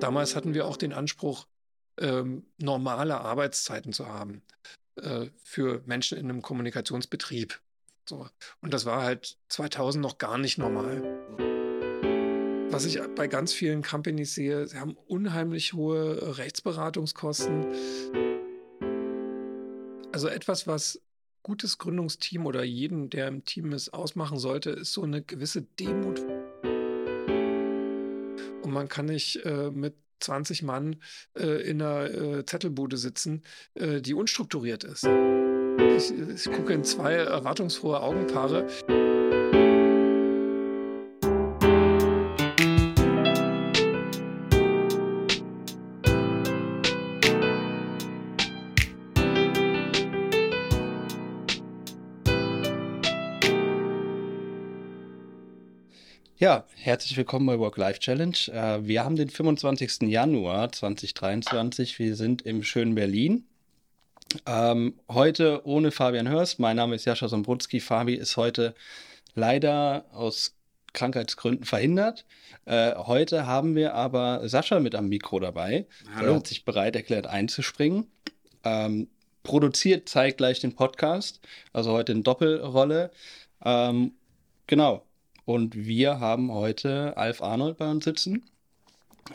Damals hatten wir auch den Anspruch, ähm, normale Arbeitszeiten zu haben äh, für Menschen in einem Kommunikationsbetrieb. So. Und das war halt 2000 noch gar nicht normal. Was ich bei ganz vielen Companies sehe, sie haben unheimlich hohe Rechtsberatungskosten. Also etwas, was gutes Gründungsteam oder jeden, der im Team ist, ausmachen sollte, ist so eine gewisse Demut. Und man kann nicht äh, mit 20 Mann äh, in einer äh, Zettelbude sitzen, äh, die unstrukturiert ist. Ich, ich gucke in zwei erwartungsfrohe Augenpaare. Herzlich willkommen bei Work-Life Challenge. Äh, wir haben den 25. Januar 2023. Wir sind im schönen Berlin. Ähm, heute ohne Fabian Hörst. Mein Name ist Jascha Sombrutski. Fabi ist heute leider aus Krankheitsgründen verhindert. Äh, heute haben wir aber Sascha mit am Mikro dabei. Hallo. Er hat sich bereit erklärt einzuspringen. Ähm, produziert zeitgleich den Podcast, also heute in Doppelrolle. Ähm, genau, und wir haben heute Alf Arnold bei uns sitzen.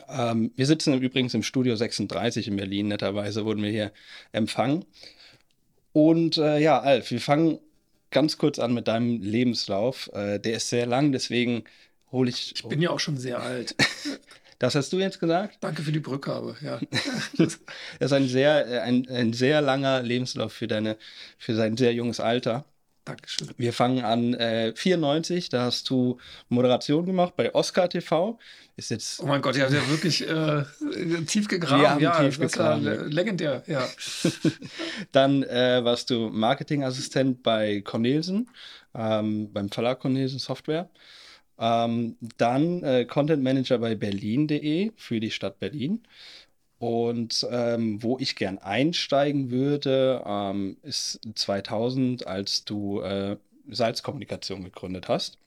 Ähm, wir sitzen übrigens im Studio 36 in Berlin. Netterweise wurden wir hier empfangen. Und äh, ja, Alf, wir fangen ganz kurz an mit deinem Lebenslauf. Äh, der ist sehr lang, deswegen hole ich. Ich bin ja auch schon sehr alt. Das hast du jetzt gesagt? Danke für die Brückgabe, ja. das ist ein sehr, äh, ein, ein sehr langer Lebenslauf für, deine, für sein sehr junges Alter. Dankeschön. Wir fangen an äh, 94, da hast du Moderation gemacht bei Oscar TV. Ist jetzt. Oh mein Gott, ihr habt ja wirklich äh, tief gegraben. Wir haben ja, tief gegraben. legendär, ja. Dann äh, warst du Marketingassistent bei Cornelsen, ähm, beim Verlag Cornelsen Software. Ähm, dann äh, Content Manager bei berlin.de für die Stadt Berlin. Und ähm, wo ich gern einsteigen würde, ähm, ist 2000, als du äh, Salzkommunikation gegründet hast.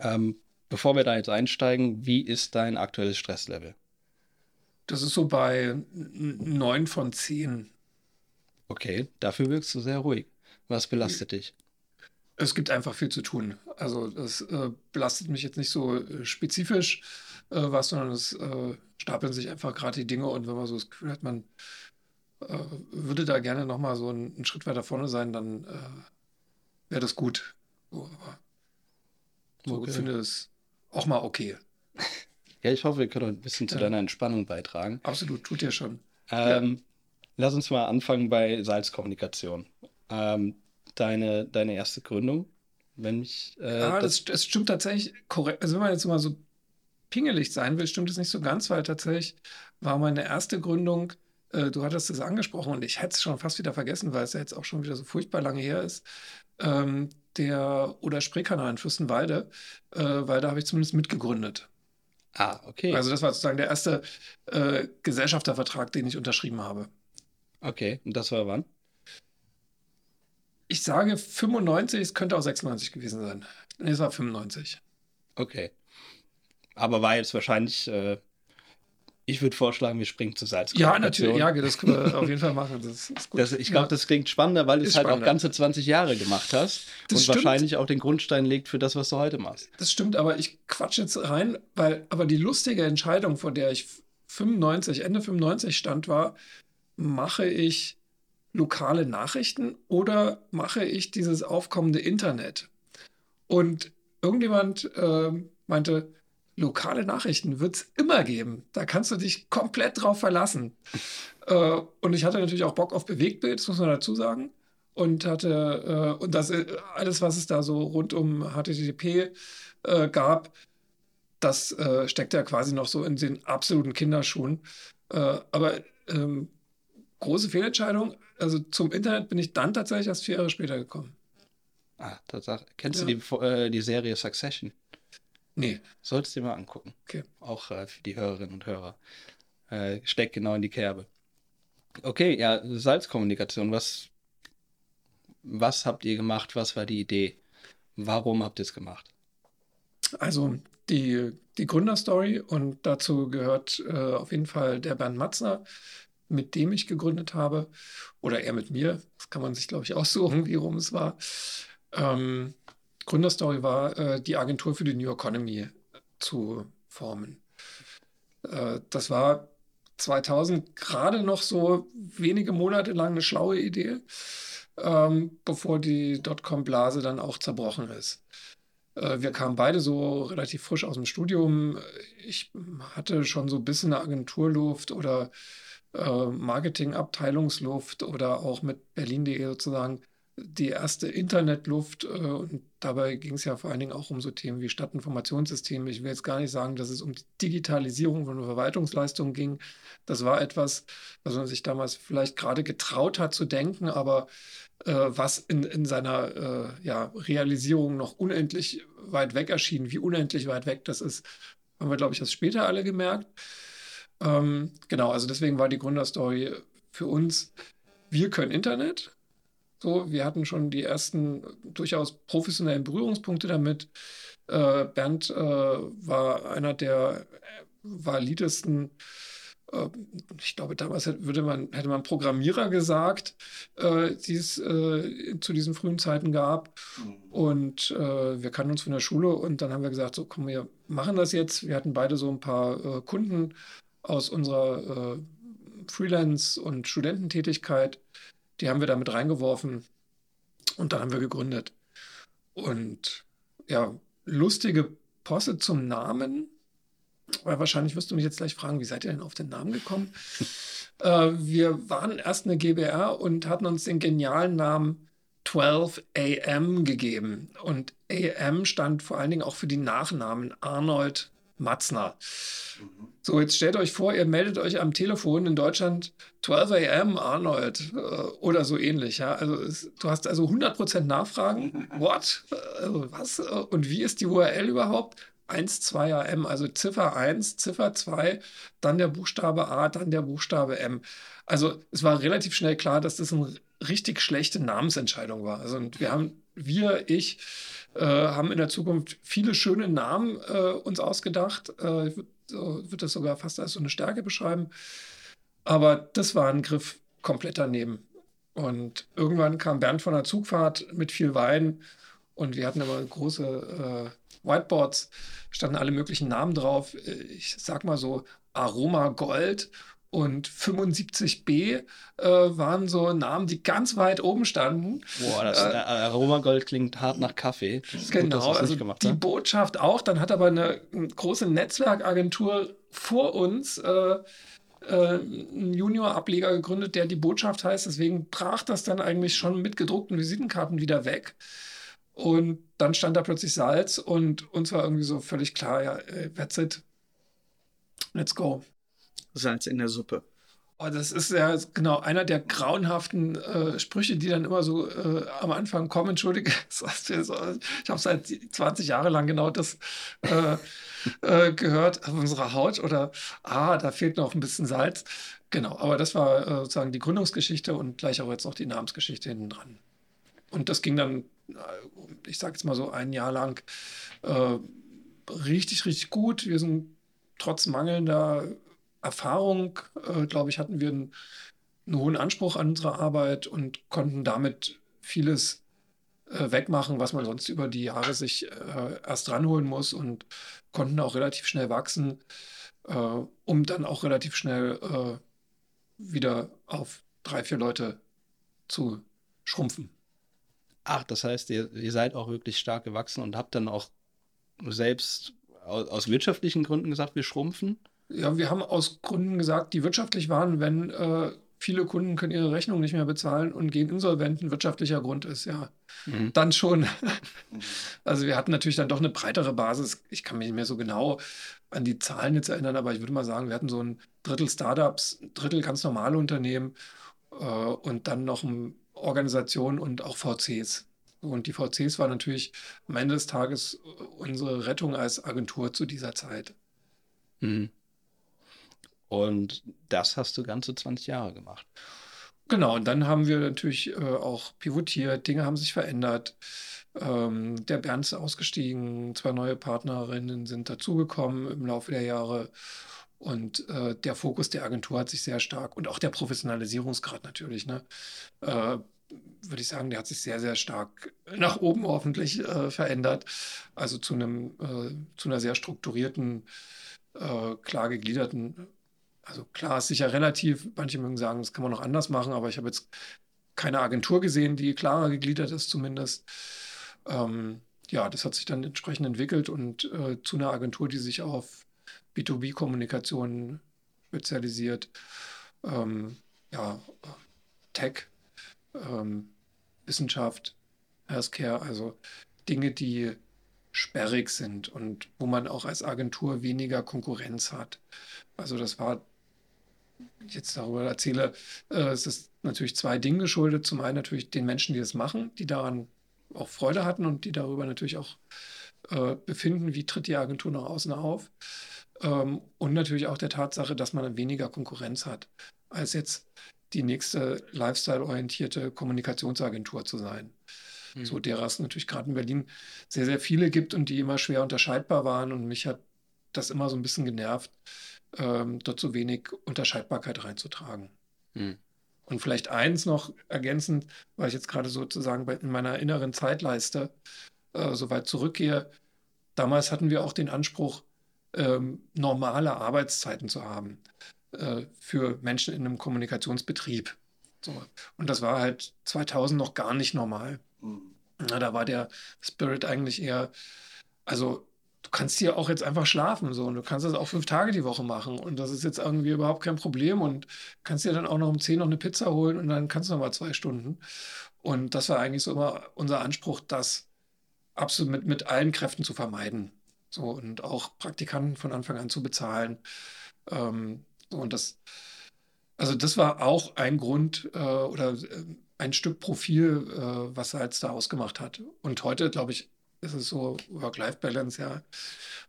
Ähm, bevor wir da jetzt einsteigen, wie ist dein aktuelles Stresslevel? Das ist so bei 9 von 10. Okay, dafür wirkst du sehr ruhig. Was belastet dich? Es gibt einfach viel zu tun. Also das äh, belastet mich jetzt nicht so äh, spezifisch was, sondern es äh, stapeln sich einfach gerade die Dinge und wenn man so das Gefühl hat, man äh, würde da gerne nochmal so einen, einen, Schritt weiter vorne sein, dann äh, wäre das gut. So, aber so okay. finde es auch mal okay. Ja, ich hoffe, wir können ein bisschen zu ja. deiner Entspannung beitragen. Absolut, tut ihr schon. Ähm, ja. Lass uns mal anfangen bei Salzkommunikation. Ähm, deine, deine erste Gründung, wenn mich. Äh, ja, das, das, stimmt tatsächlich korrekt. Also, wenn man jetzt mal so pingelig sein will, stimmt es nicht so ganz, weil tatsächlich war meine erste Gründung, äh, du hattest es angesprochen und ich hätte es schon fast wieder vergessen, weil es ja jetzt auch schon wieder so furchtbar lange her ist, ähm, der oder Spreekanal in Fürstenwalde, äh, weil da habe ich zumindest mitgegründet. Ah, okay. Also das war sozusagen der erste äh, Gesellschaftervertrag, den ich unterschrieben habe. Okay, und das war wann? Ich sage 95, es könnte auch 96 gewesen sein. Nee, es war 95. Okay. Aber war jetzt wahrscheinlich, äh, ich würde vorschlagen, wir springen zu Salz. Ja, natürlich, ja, das können wir auf jeden Fall machen. Das ist gut. Das, ich glaube, ja. das klingt spannender, weil du es halt spannender. auch ganze 20 Jahre gemacht hast das und stimmt. wahrscheinlich auch den Grundstein legt für das, was du heute machst. Das stimmt, aber ich quatsch jetzt rein, weil aber die lustige Entscheidung, vor der ich 95, Ende 95 stand, war, mache ich lokale Nachrichten oder mache ich dieses aufkommende Internet? Und irgendjemand äh, meinte, lokale Nachrichten wird es immer geben. Da kannst du dich komplett drauf verlassen. äh, und ich hatte natürlich auch Bock auf Bewegtbild, das muss man dazu sagen. Und hatte, äh, und das äh, alles, was es da so rund um HTTP äh, gab, das äh, steckt ja quasi noch so in den absoluten Kinderschuhen. Äh, aber ähm, große Fehlentscheidung. Also zum Internet bin ich dann tatsächlich erst vier Jahre später gekommen. Ah, Tatsache. Kennst ja. du die, die Serie Succession? Nee. Solltest du dir mal angucken. Okay. Auch äh, für die Hörerinnen und Hörer. Äh, steckt genau in die Kerbe. Okay, ja, Salzkommunikation. Was, was habt ihr gemacht? Was war die Idee? Warum habt ihr es gemacht? Also, die, die Gründerstory und dazu gehört äh, auf jeden Fall der Bernd Matzner, mit dem ich gegründet habe. Oder er mit mir. Das kann man sich, glaube ich, aussuchen, wie rum es war. Ähm, Gründerstory war, äh, die Agentur für die New Economy zu formen. Äh, das war 2000 gerade noch so wenige Monate lang eine schlaue Idee, ähm, bevor die Dotcom-Blase dann auch zerbrochen ist. Äh, wir kamen beide so relativ frisch aus dem Studium. Ich hatte schon so ein bisschen eine Agenturluft oder äh, Marketingabteilungsluft oder auch mit Berlin.de sozusagen die erste Internetluft. Äh, und dabei ging es ja vor allen Dingen auch um so Themen wie Stadtinformationssysteme. Ich will jetzt gar nicht sagen, dass es um die Digitalisierung von Verwaltungsleistungen ging. Das war etwas, was man sich damals vielleicht gerade getraut hat zu denken, aber äh, was in, in seiner äh, ja, Realisierung noch unendlich weit weg erschien. Wie unendlich weit weg das ist, haben wir, glaube ich, erst später alle gemerkt. Ähm, genau, also deswegen war die Gründerstory für uns, wir können Internet, so, wir hatten schon die ersten durchaus professionellen Berührungspunkte damit. Äh, Bernd äh, war einer der validesten, äh, ich glaube, damals hätte man, hätte man Programmierer gesagt, äh, die es äh, zu diesen frühen Zeiten gab. Mhm. Und äh, wir kannten uns von der Schule und dann haben wir gesagt, so komm, wir machen das jetzt. Wir hatten beide so ein paar Kunden aus unserer Freelance- und Studententätigkeit die haben wir da mit reingeworfen und dann haben wir gegründet. Und ja, lustige Posse zum Namen. Weil wahrscheinlich wirst du mich jetzt gleich fragen, wie seid ihr denn auf den Namen gekommen? äh, wir waren erst eine GBR und hatten uns den genialen Namen 12 AM gegeben. Und AM stand vor allen Dingen auch für die Nachnamen Arnold, Matzner. So, jetzt stellt euch vor, ihr meldet euch am Telefon in Deutschland 12 a.m. Arnold äh, oder so ähnlich. Ja? Also es, du hast also 100% Nachfragen. What? Äh, was? Und wie ist die URL überhaupt? 1, 2 AM, also Ziffer 1, Ziffer 2, dann der Buchstabe A, dann der Buchstabe M. Also es war relativ schnell klar, dass das eine richtig schlechte Namensentscheidung war. Also und wir haben, wir, ich, äh, haben in der Zukunft viele schöne Namen äh, uns ausgedacht. Äh, ich würde würd das sogar fast als so eine Stärke beschreiben. Aber das war ein Griff komplett daneben. Und irgendwann kam Bernd von der Zugfahrt mit viel Wein und wir hatten immer große äh, Whiteboards, standen alle möglichen Namen drauf. Ich sag mal so Aroma Gold und 75b äh, waren so Namen, die ganz weit oben standen. Boah, das äh, äh Aromagold klingt hart nach Kaffee. genau, gut, also die ne? Botschaft auch. Dann hat aber eine, eine große Netzwerkagentur vor uns äh, äh, einen Junior-Ableger gegründet, der die Botschaft heißt. Deswegen brach das dann eigentlich schon mit gedruckten Visitenkarten wieder weg. Und dann stand da plötzlich Salz und uns war irgendwie so völlig klar, ja, that's it. Let's go. Salz in der Suppe. Oh, das ist ja genau einer der grauenhaften äh, Sprüche, die dann immer so äh, am Anfang kommen. Entschuldige, ich habe seit 20 Jahren lang genau das äh, äh, gehört auf unserer Haut oder ah, da fehlt noch ein bisschen Salz. Genau, aber das war äh, sozusagen die Gründungsgeschichte und gleich auch jetzt noch die Namensgeschichte hinten dran. Und das ging dann, äh, ich sage jetzt mal so ein Jahr lang richtig, richtig gut. Wir sind trotz mangelnder Erfahrung, äh, glaube ich, hatten wir einen, einen, hohen Anspruch an unsere Arbeit und konnten damit vieles äh, wegmachen, was man sonst über die Jahre sich äh, erst ranholen muss und konnten auch relativ schnell wachsen, äh, um dann auch relativ schnell äh, wieder auf drei, vier Leute zu schrumpfen. Ach, das heißt, ihr, ihr seid auch wirklich stark gewachsen und habt dann auch selbst aus, aus wirtschaftlichen Gründen gesagt, wir schrumpfen? Ja, wir haben aus Gründen gesagt, die wirtschaftlich waren, wenn äh, viele Kunden können ihre Rechnung nicht mehr bezahlen und gehen insolvent, ein wirtschaftlicher Grund ist, ja, mhm. dann schon. also wir hatten natürlich dann doch eine breitere Basis. Ich kann mich nicht mehr so genau an die Zahlen jetzt erinnern, aber ich würde mal sagen, wir hatten so ein Drittel Startups, ein Drittel ganz normale Unternehmen äh, und dann noch eine Organisation und auch VCs. Und die VCs waren natürlich am Ende des Tages unsere Rettung als Agentur zu dieser Zeit. Mhm. Und das hast du ganze 20 Jahre gemacht. Genau, und dann haben wir natürlich äh, auch pivotiert, Dinge haben sich verändert. Ähm, der Bernd ist ausgestiegen, zwei neue Partnerinnen sind dazugekommen im Laufe der Jahre. Und äh, der Fokus der Agentur hat sich sehr stark und auch der Professionalisierungsgrad natürlich, ne, äh, würde ich sagen, der hat sich sehr, sehr stark nach oben hoffentlich äh, verändert. Also zu einem, äh, zu einer sehr strukturierten, äh, klar gegliederten, also klar ist sicher relativ, manche mögen sagen, das kann man noch anders machen, aber ich habe jetzt keine Agentur gesehen, die klarer gegliedert ist zumindest. Ähm, ja, das hat sich dann entsprechend entwickelt und äh, zu einer Agentur, die sich auf B2B-Kommunikation spezialisiert. Ähm, ja, Tech, ähm, Wissenschaft, Healthcare, also Dinge, die sperrig sind und wo man auch als Agentur weniger Konkurrenz hat. Also das war jetzt darüber erzähle, äh, es ist natürlich zwei Dinge geschuldet. Zum einen natürlich den Menschen, die das machen, die daran auch Freude hatten und die darüber natürlich auch äh, befinden, wie tritt die Agentur nach außen auf. Ähm, und natürlich auch der Tatsache, dass man weniger Konkurrenz hat, als jetzt die nächste lifestyle-orientierte Kommunikationsagentur zu sein. Mhm. So derer es natürlich gerade in Berlin sehr, sehr viele gibt und die immer schwer unterscheidbar waren. Und mich hat das immer so ein bisschen genervt, ähm, dort so wenig Unterscheidbarkeit reinzutragen. Mhm. Und vielleicht eins noch ergänzend, weil ich jetzt gerade sozusagen in meiner inneren Zeitleiste äh, so weit zurückgehe. Damals hatten wir auch den Anspruch, ähm, normale Arbeitszeiten zu haben äh, für Menschen in einem Kommunikationsbetrieb. So. Und das war halt 2000 noch gar nicht normal. Mhm. Na, da war der Spirit eigentlich eher, also kannst hier auch jetzt einfach schlafen so und du kannst das auch fünf Tage die Woche machen und das ist jetzt irgendwie überhaupt kein Problem und kannst dir dann auch noch um zehn noch eine Pizza holen und dann kannst du noch mal zwei Stunden. Und das war eigentlich so immer unser Anspruch, das absolut mit, mit allen Kräften zu vermeiden. So und auch Praktikanten von Anfang an zu bezahlen. Ähm, so, und das, also das war auch ein Grund äh, oder äh, ein Stück Profil, äh, was er jetzt da ausgemacht hat. Und heute, glaube ich, ist es so Work-Life-Balance, ja,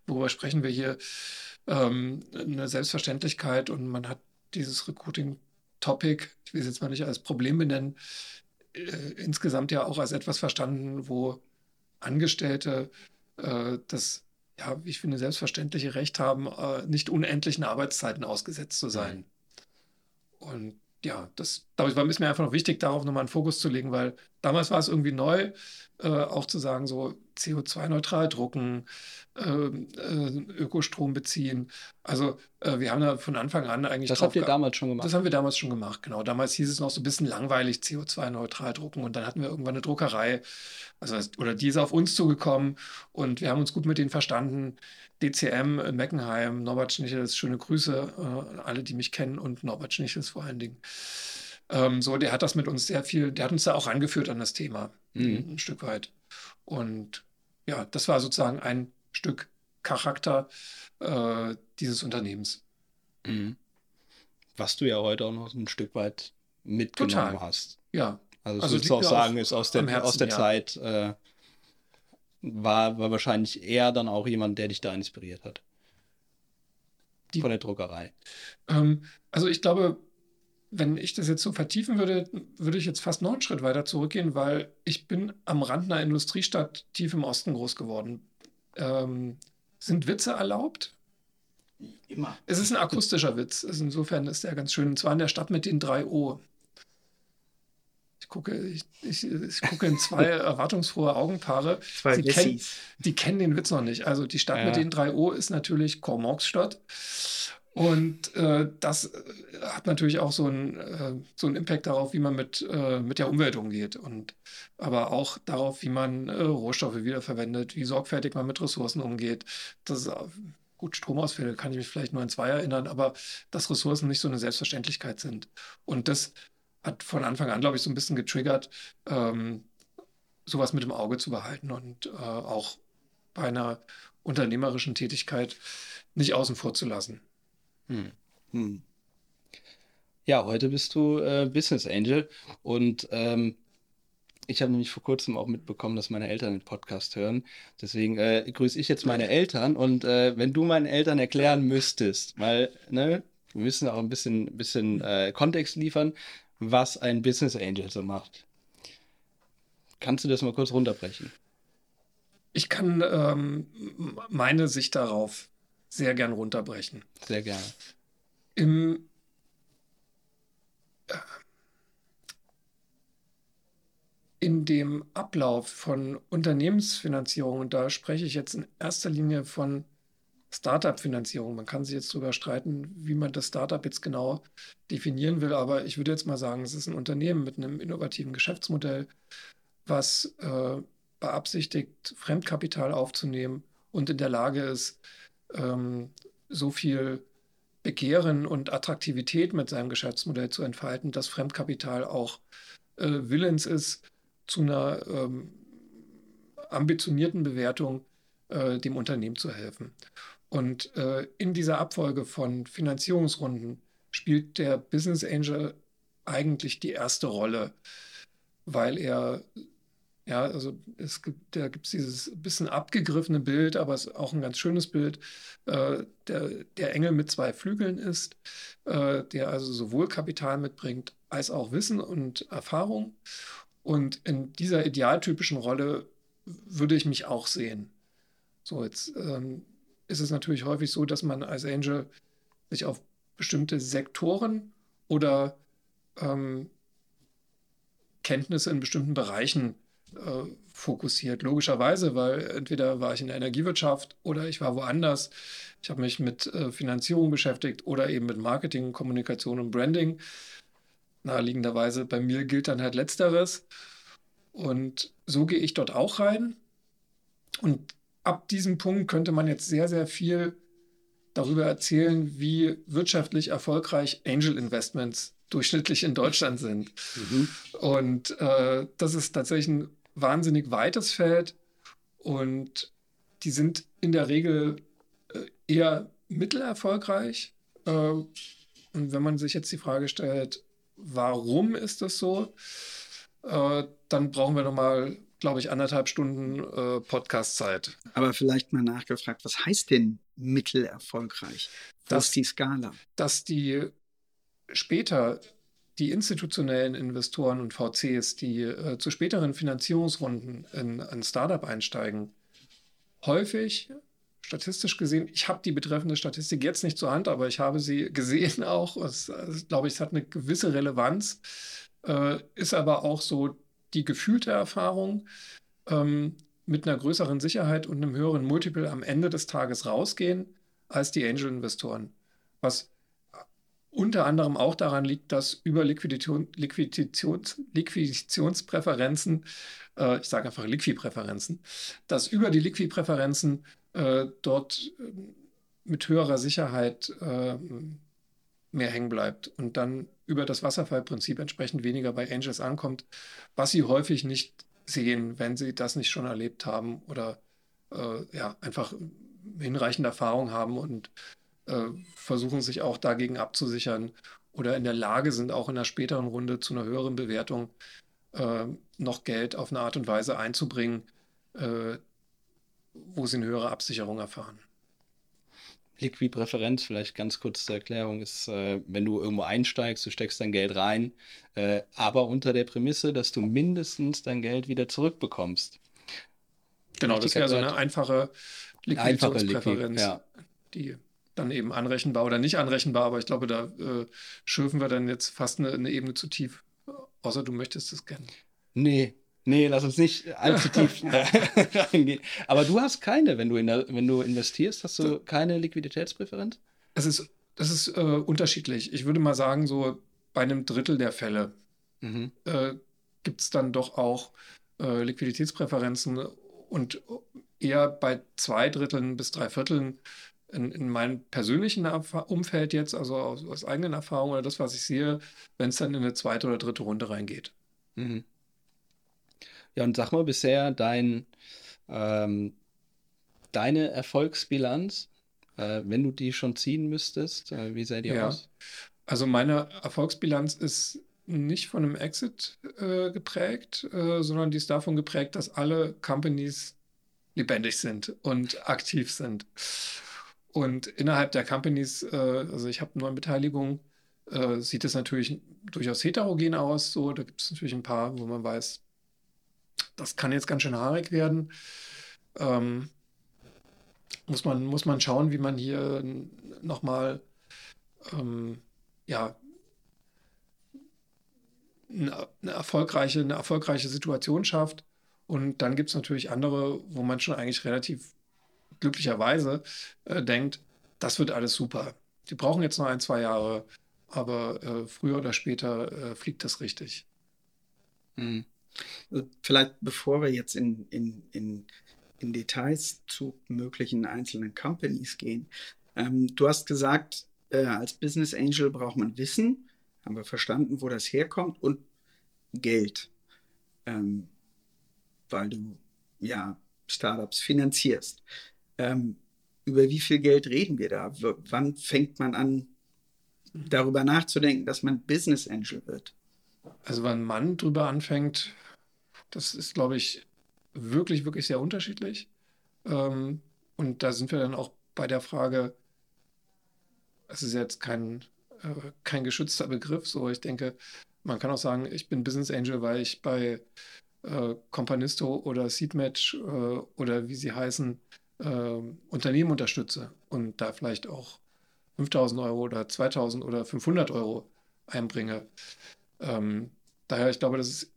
worüber sprechen wir hier? Ähm, eine Selbstverständlichkeit und man hat dieses Recruiting-Topic, ich will es jetzt mal nicht als Problem benennen, äh, insgesamt ja auch als etwas verstanden, wo Angestellte äh, das, ja, ich finde, selbstverständliche Recht haben, äh, nicht unendlichen Arbeitszeiten ausgesetzt zu sein. Und ja, das, glaube ich, war mir einfach noch wichtig, darauf nochmal einen Fokus zu legen, weil damals war es irgendwie neu, äh, auch zu sagen, so CO2-neutral drucken, äh, äh, Ökostrom beziehen. Also äh, wir haben da von Anfang an eigentlich. Das habt ihr damals schon gemacht. Das haben wir damals schon gemacht, genau. Damals hieß es noch so ein bisschen langweilig, CO2-neutral drucken und dann hatten wir irgendwann eine Druckerei, also oder die ist auf uns zugekommen und wir haben uns gut mit denen verstanden. DCM in Meckenheim, Norbert Schnichels, schöne Grüße äh, alle, die mich kennen und Norbert Schnichels vor allen Dingen. Ähm, so, der hat das mit uns sehr viel, der hat uns da auch angeführt an das Thema, mhm. ein Stück weit. Und ja, das war sozusagen ein Stück Charakter äh, dieses Unternehmens. Mhm. Was du ja heute auch noch ein Stück weit mitgenommen Total. hast. Ja. Also, also würdest du auch sagen, ist aus der, Herzen, aus der ja. Zeit äh, war, war wahrscheinlich eher dann auch jemand, der dich da inspiriert hat. Die, Von der Druckerei. Ähm, also ich glaube, wenn ich das jetzt so vertiefen würde, würde ich jetzt fast noch einen Schritt weiter zurückgehen, weil ich bin am Rand einer Industriestadt tief im Osten groß geworden. Ähm, sind Witze erlaubt? Immer. Es ist ein akustischer Witz. Also insofern ist der ganz schön. Und zwar in der Stadt mit den drei O. Ich gucke, ich, ich, ich gucke in zwei erwartungsfrohe Augenpaare. Zwei Sie kenn, die kennen den Witz noch nicht. Also die Stadt ja. mit den drei O ist natürlich Kormoksstadt. Und äh, das äh, hat natürlich auch so einen, äh, so einen Impact darauf, wie man mit, äh, mit der Umwelt umgeht. Und aber auch darauf, wie man äh, Rohstoffe wiederverwendet, wie sorgfältig man mit Ressourcen umgeht. Das ist, gut, Stromausfälle kann ich mich vielleicht nur an zwei erinnern, aber dass Ressourcen nicht so eine Selbstverständlichkeit sind. Und das hat von Anfang an, glaube ich, so ein bisschen getriggert, ähm, sowas mit im Auge zu behalten und äh, auch bei einer unternehmerischen Tätigkeit nicht außen vor zu lassen. Hm. Hm. Ja, heute bist du äh, Business Angel und ähm, ich habe nämlich vor kurzem auch mitbekommen, dass meine Eltern den Podcast hören. Deswegen äh, grüße ich jetzt meine Eltern und äh, wenn du meinen Eltern erklären müsstest, weil ne, wir müssen auch ein bisschen, bisschen äh, Kontext liefern, was ein Business Angel so macht. Kannst du das mal kurz runterbrechen? Ich kann ähm, meine Sicht darauf sehr gern runterbrechen. Sehr gerne. Im, äh, in dem Ablauf von Unternehmensfinanzierung, und da spreche ich jetzt in erster Linie von Startup-Finanzierung. Man kann sich jetzt darüber streiten, wie man das Startup jetzt genau definieren will, aber ich würde jetzt mal sagen, es ist ein Unternehmen mit einem innovativen Geschäftsmodell, was äh, beabsichtigt, Fremdkapital aufzunehmen und in der Lage ist, ähm, so viel Begehren und Attraktivität mit seinem Geschäftsmodell zu entfalten, dass Fremdkapital auch äh, willens ist, zu einer ähm, ambitionierten Bewertung äh, dem Unternehmen zu helfen. Und äh, in dieser Abfolge von Finanzierungsrunden spielt der Business Angel eigentlich die erste Rolle, weil er, ja, also es gibt, da gibt es dieses bisschen abgegriffene Bild, aber es ist auch ein ganz schönes Bild, äh, der, der Engel mit zwei Flügeln ist, äh, der also sowohl Kapital mitbringt als auch Wissen und Erfahrung. Und in dieser idealtypischen Rolle würde ich mich auch sehen. So, jetzt ähm, ist es natürlich häufig so, dass man als Angel sich auf bestimmte Sektoren oder ähm, Kenntnisse in bestimmten Bereichen äh, fokussiert. Logischerweise, weil entweder war ich in der Energiewirtschaft oder ich war woanders. Ich habe mich mit äh, Finanzierung beschäftigt oder eben mit Marketing, Kommunikation und Branding. Naheliegenderweise bei mir gilt dann halt letzteres. Und so gehe ich dort auch rein. Und ab diesem Punkt könnte man jetzt sehr, sehr viel darüber erzählen, wie wirtschaftlich erfolgreich Angel Investments durchschnittlich in Deutschland sind. Mhm. Und äh, das ist tatsächlich ein wahnsinnig weites Feld und die sind in der Regel äh, eher mittelerfolgreich. Äh, und wenn man sich jetzt die Frage stellt, warum ist das so, äh, dann brauchen wir nochmal glaube ich, anderthalb Stunden Podcast-Zeit. Aber vielleicht mal nachgefragt, was heißt denn mittelerfolgreich? Wo ist die Skala? Dass die später die institutionellen Investoren und VCs, die äh, zu späteren Finanzierungsrunden in ein Startup einsteigen, häufig statistisch gesehen, ich habe die betreffende Statistik jetzt nicht zur Hand, aber ich habe sie gesehen auch. Es, glaube ich, es hat eine gewisse Relevanz, äh, ist aber auch so die gefühlte Erfahrung ähm, mit einer größeren Sicherheit und einem höheren Multiple am Ende des Tages rausgehen als die Angel-Investoren. Was unter anderem auch daran liegt, dass über Liquidation, Liquiditions, Liquiditionspräferenzen, äh, ich sage einfach Liquidpräferenzen, dass über die Liquidpräferenzen äh, dort äh, mit höherer Sicherheit äh, mehr hängen bleibt und dann über das Wasserfallprinzip entsprechend weniger bei Angels ankommt, was sie häufig nicht sehen, wenn sie das nicht schon erlebt haben oder äh, ja, einfach hinreichende Erfahrung haben und äh, versuchen sich auch dagegen abzusichern oder in der Lage sind, auch in einer späteren Runde zu einer höheren Bewertung äh, noch Geld auf eine Art und Weise einzubringen, äh, wo sie eine höhere Absicherung erfahren. Liquidpräferenz, vielleicht ganz kurz zur Erklärung, ist, äh, wenn du irgendwo einsteigst, du steckst dein Geld rein, äh, aber unter der Prämisse, dass du mindestens dein Geld wieder zurückbekommst. Genau, das wäre so eine einfache Liquiditätspräferenz, ja. die dann eben anrechenbar oder nicht anrechenbar, aber ich glaube, da äh, schürfen wir dann jetzt fast eine, eine Ebene zu tief, außer du möchtest es kennen. Nee, Nee, lass uns nicht allzu tief reingehen. Aber du hast keine, wenn du, in der, wenn du investierst, hast du keine Liquiditätspräferenz? Es ist, das ist äh, unterschiedlich. Ich würde mal sagen, so bei einem Drittel der Fälle mhm. äh, gibt es dann doch auch äh, Liquiditätspräferenzen und eher bei zwei Dritteln bis drei Vierteln in, in meinem persönlichen Umfeld jetzt, also aus, aus eigenen Erfahrungen oder das, was ich sehe, wenn es dann in eine zweite oder dritte Runde reingeht. Mhm. Ja, und sag mal bisher dein, ähm, deine Erfolgsbilanz, äh, wenn du die schon ziehen müsstest, äh, wie sähe die ja. aus? Also meine Erfolgsbilanz ist nicht von einem Exit äh, geprägt, äh, sondern die ist davon geprägt, dass alle Companies lebendig sind und aktiv sind. Und innerhalb der Companies, äh, also ich habe neun Beteiligungen, äh, sieht es natürlich durchaus heterogen aus. So, da gibt es natürlich ein paar, wo man weiß, das kann jetzt ganz schön haarig werden. ähm, muss, man, muss man schauen, wie man hier nochmal ähm, ja, eine, eine, erfolgreiche, eine erfolgreiche Situation schafft. Und dann gibt es natürlich andere, wo man schon eigentlich relativ glücklicherweise äh, denkt, das wird alles super. Die brauchen jetzt noch ein, zwei Jahre, aber äh, früher oder später äh, fliegt das richtig. Mhm. Vielleicht bevor wir jetzt in, in, in, in Details zu möglichen einzelnen Companies gehen. Ähm, du hast gesagt, äh, als Business Angel braucht man Wissen, haben wir verstanden, wo das herkommt und Geld, ähm, weil du ja Startups finanzierst. Ähm, über wie viel Geld reden wir da? W wann fängt man an, darüber nachzudenken, dass man Business Angel wird? Also, wenn man drüber anfängt, das ist, glaube ich, wirklich, wirklich sehr unterschiedlich. Ähm, und da sind wir dann auch bei der Frage, es ist jetzt kein, äh, kein geschützter Begriff. So, ich denke, man kann auch sagen, ich bin Business Angel, weil ich bei äh, Companisto oder Seedmatch äh, oder wie sie heißen, äh, Unternehmen unterstütze und da vielleicht auch 5000 Euro oder 2000 oder 500 Euro einbringe. Ähm, daher, ich glaube, das ist,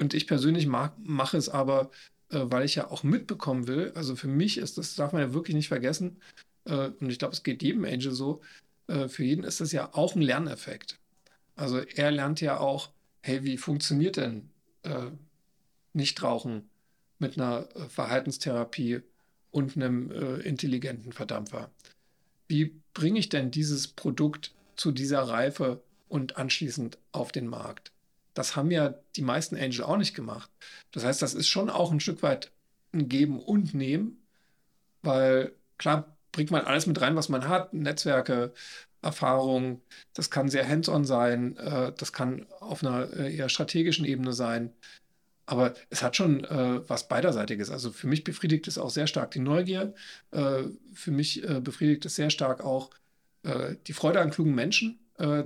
und ich persönlich mache es aber, äh, weil ich ja auch mitbekommen will. Also für mich ist das, darf man ja wirklich nicht vergessen, äh, und ich glaube, es geht jedem Angel so, äh, für jeden ist das ja auch ein Lerneffekt. Also er lernt ja auch, hey, wie funktioniert denn äh, Nichtrauchen mit einer äh, Verhaltenstherapie und einem äh, intelligenten Verdampfer? Wie bringe ich denn dieses Produkt zu dieser Reife und anschließend auf den Markt? Das haben ja die meisten Angel auch nicht gemacht. Das heißt, das ist schon auch ein Stück weit ein Geben und Nehmen, weil klar bringt man alles mit rein, was man hat, Netzwerke, Erfahrung. Das kann sehr hands-on sein, äh, das kann auf einer äh, eher strategischen Ebene sein. Aber es hat schon äh, was beiderseitiges. Also für mich befriedigt es auch sehr stark die Neugier. Äh, für mich äh, befriedigt es sehr stark auch äh, die Freude an klugen Menschen,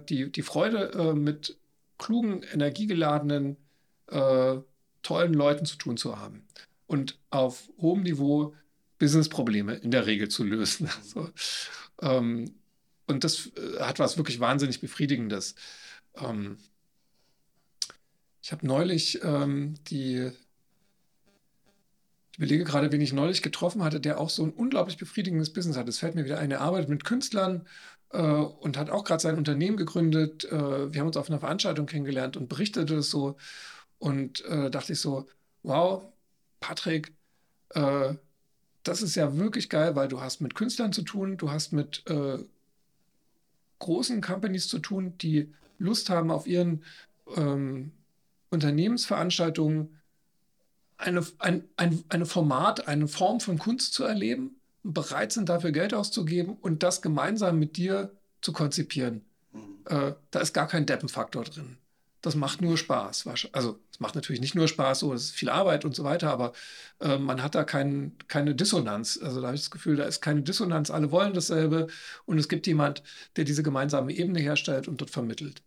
die, die Freude mit klugen, energiegeladenen, tollen Leuten zu tun zu haben. Und auf hohem Niveau Business-Probleme in der Regel zu lösen. so. ähm, und das äh, hat was wirklich wahnsinnig Befriedigendes. Ähm, ich habe neulich ähm, die, ich überlege gerade, wen ich neulich getroffen hatte, der auch so ein unglaublich befriedigendes Business hat. Es fällt mir wieder ein, er arbeitet mit Künstlern äh, und hat auch gerade sein Unternehmen gegründet. Äh, wir haben uns auf einer Veranstaltung kennengelernt und berichtete es so. Und äh, dachte ich so, wow, Patrick, äh, das ist ja wirklich geil, weil du hast mit Künstlern zu tun, du hast mit äh, großen Companies zu tun, die Lust haben, auf ihren ähm, Unternehmensveranstaltungen eine, ein, ein, eine Format, eine Form von Kunst zu erleben bereit sind, dafür Geld auszugeben und das gemeinsam mit dir zu konzipieren. Mhm. Äh, da ist gar kein Deppenfaktor drin das macht nur Spaß. Also es macht natürlich nicht nur Spaß, so es ist viel Arbeit und so weiter, aber äh, man hat da kein, keine Dissonanz. Also da habe ich das Gefühl, da ist keine Dissonanz. Alle wollen dasselbe und es gibt jemand, der diese gemeinsame Ebene herstellt und dort vermittelt.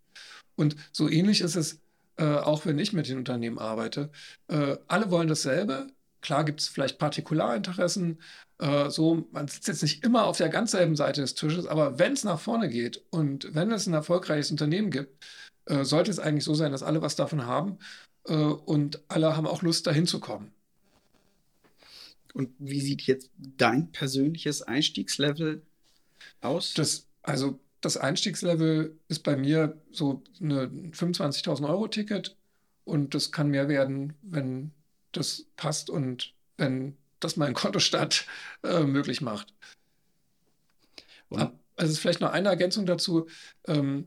Und so ähnlich ist es, äh, auch wenn ich mit den Unternehmen arbeite. Äh, alle wollen dasselbe. Klar gibt es vielleicht Partikularinteressen. Äh, so, man sitzt jetzt nicht immer auf der ganz selben Seite des Tisches, aber wenn es nach vorne geht und wenn es ein erfolgreiches Unternehmen gibt, äh, sollte es eigentlich so sein, dass alle was davon haben äh, und alle haben auch Lust, dahin zu kommen. Und wie sieht jetzt dein persönliches Einstiegslevel aus? Das, also das Einstiegslevel ist bei mir so eine 25.000 Euro Ticket und das kann mehr werden, wenn das passt und wenn das mein Kontostand äh, möglich macht. Und? Also es ist vielleicht noch eine Ergänzung dazu. Ähm,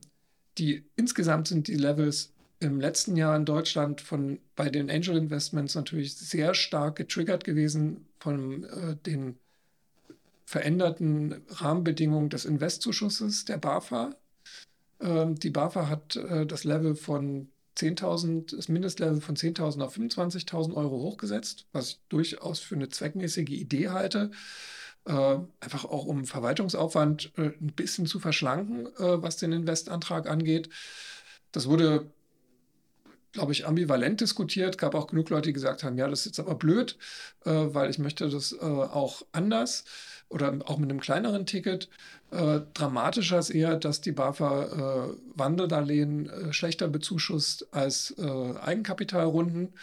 die insgesamt sind die Levels im letzten Jahr in Deutschland von bei den Angel Investments natürlich sehr stark getriggert gewesen von äh, den veränderten Rahmenbedingungen des Investzuschusses der BAFA. Ähm, die BAFA hat äh, das Level von 10.000, das Mindestlevel von 10.000 auf 25.000 Euro hochgesetzt, was ich durchaus für eine zweckmäßige Idee halte. Äh, einfach auch um Verwaltungsaufwand äh, ein bisschen zu verschlanken, äh, was den Investantrag angeht. Das wurde glaube ich, ambivalent diskutiert. Gab auch genug Leute, die gesagt haben, ja, das ist jetzt aber blöd, weil ich möchte das auch anders oder auch mit einem kleineren Ticket. Äh, dramatischer ist eher, dass die BAFA äh, Wandeldarlehen äh, schlechter bezuschusst als äh, Eigenkapitalrunden.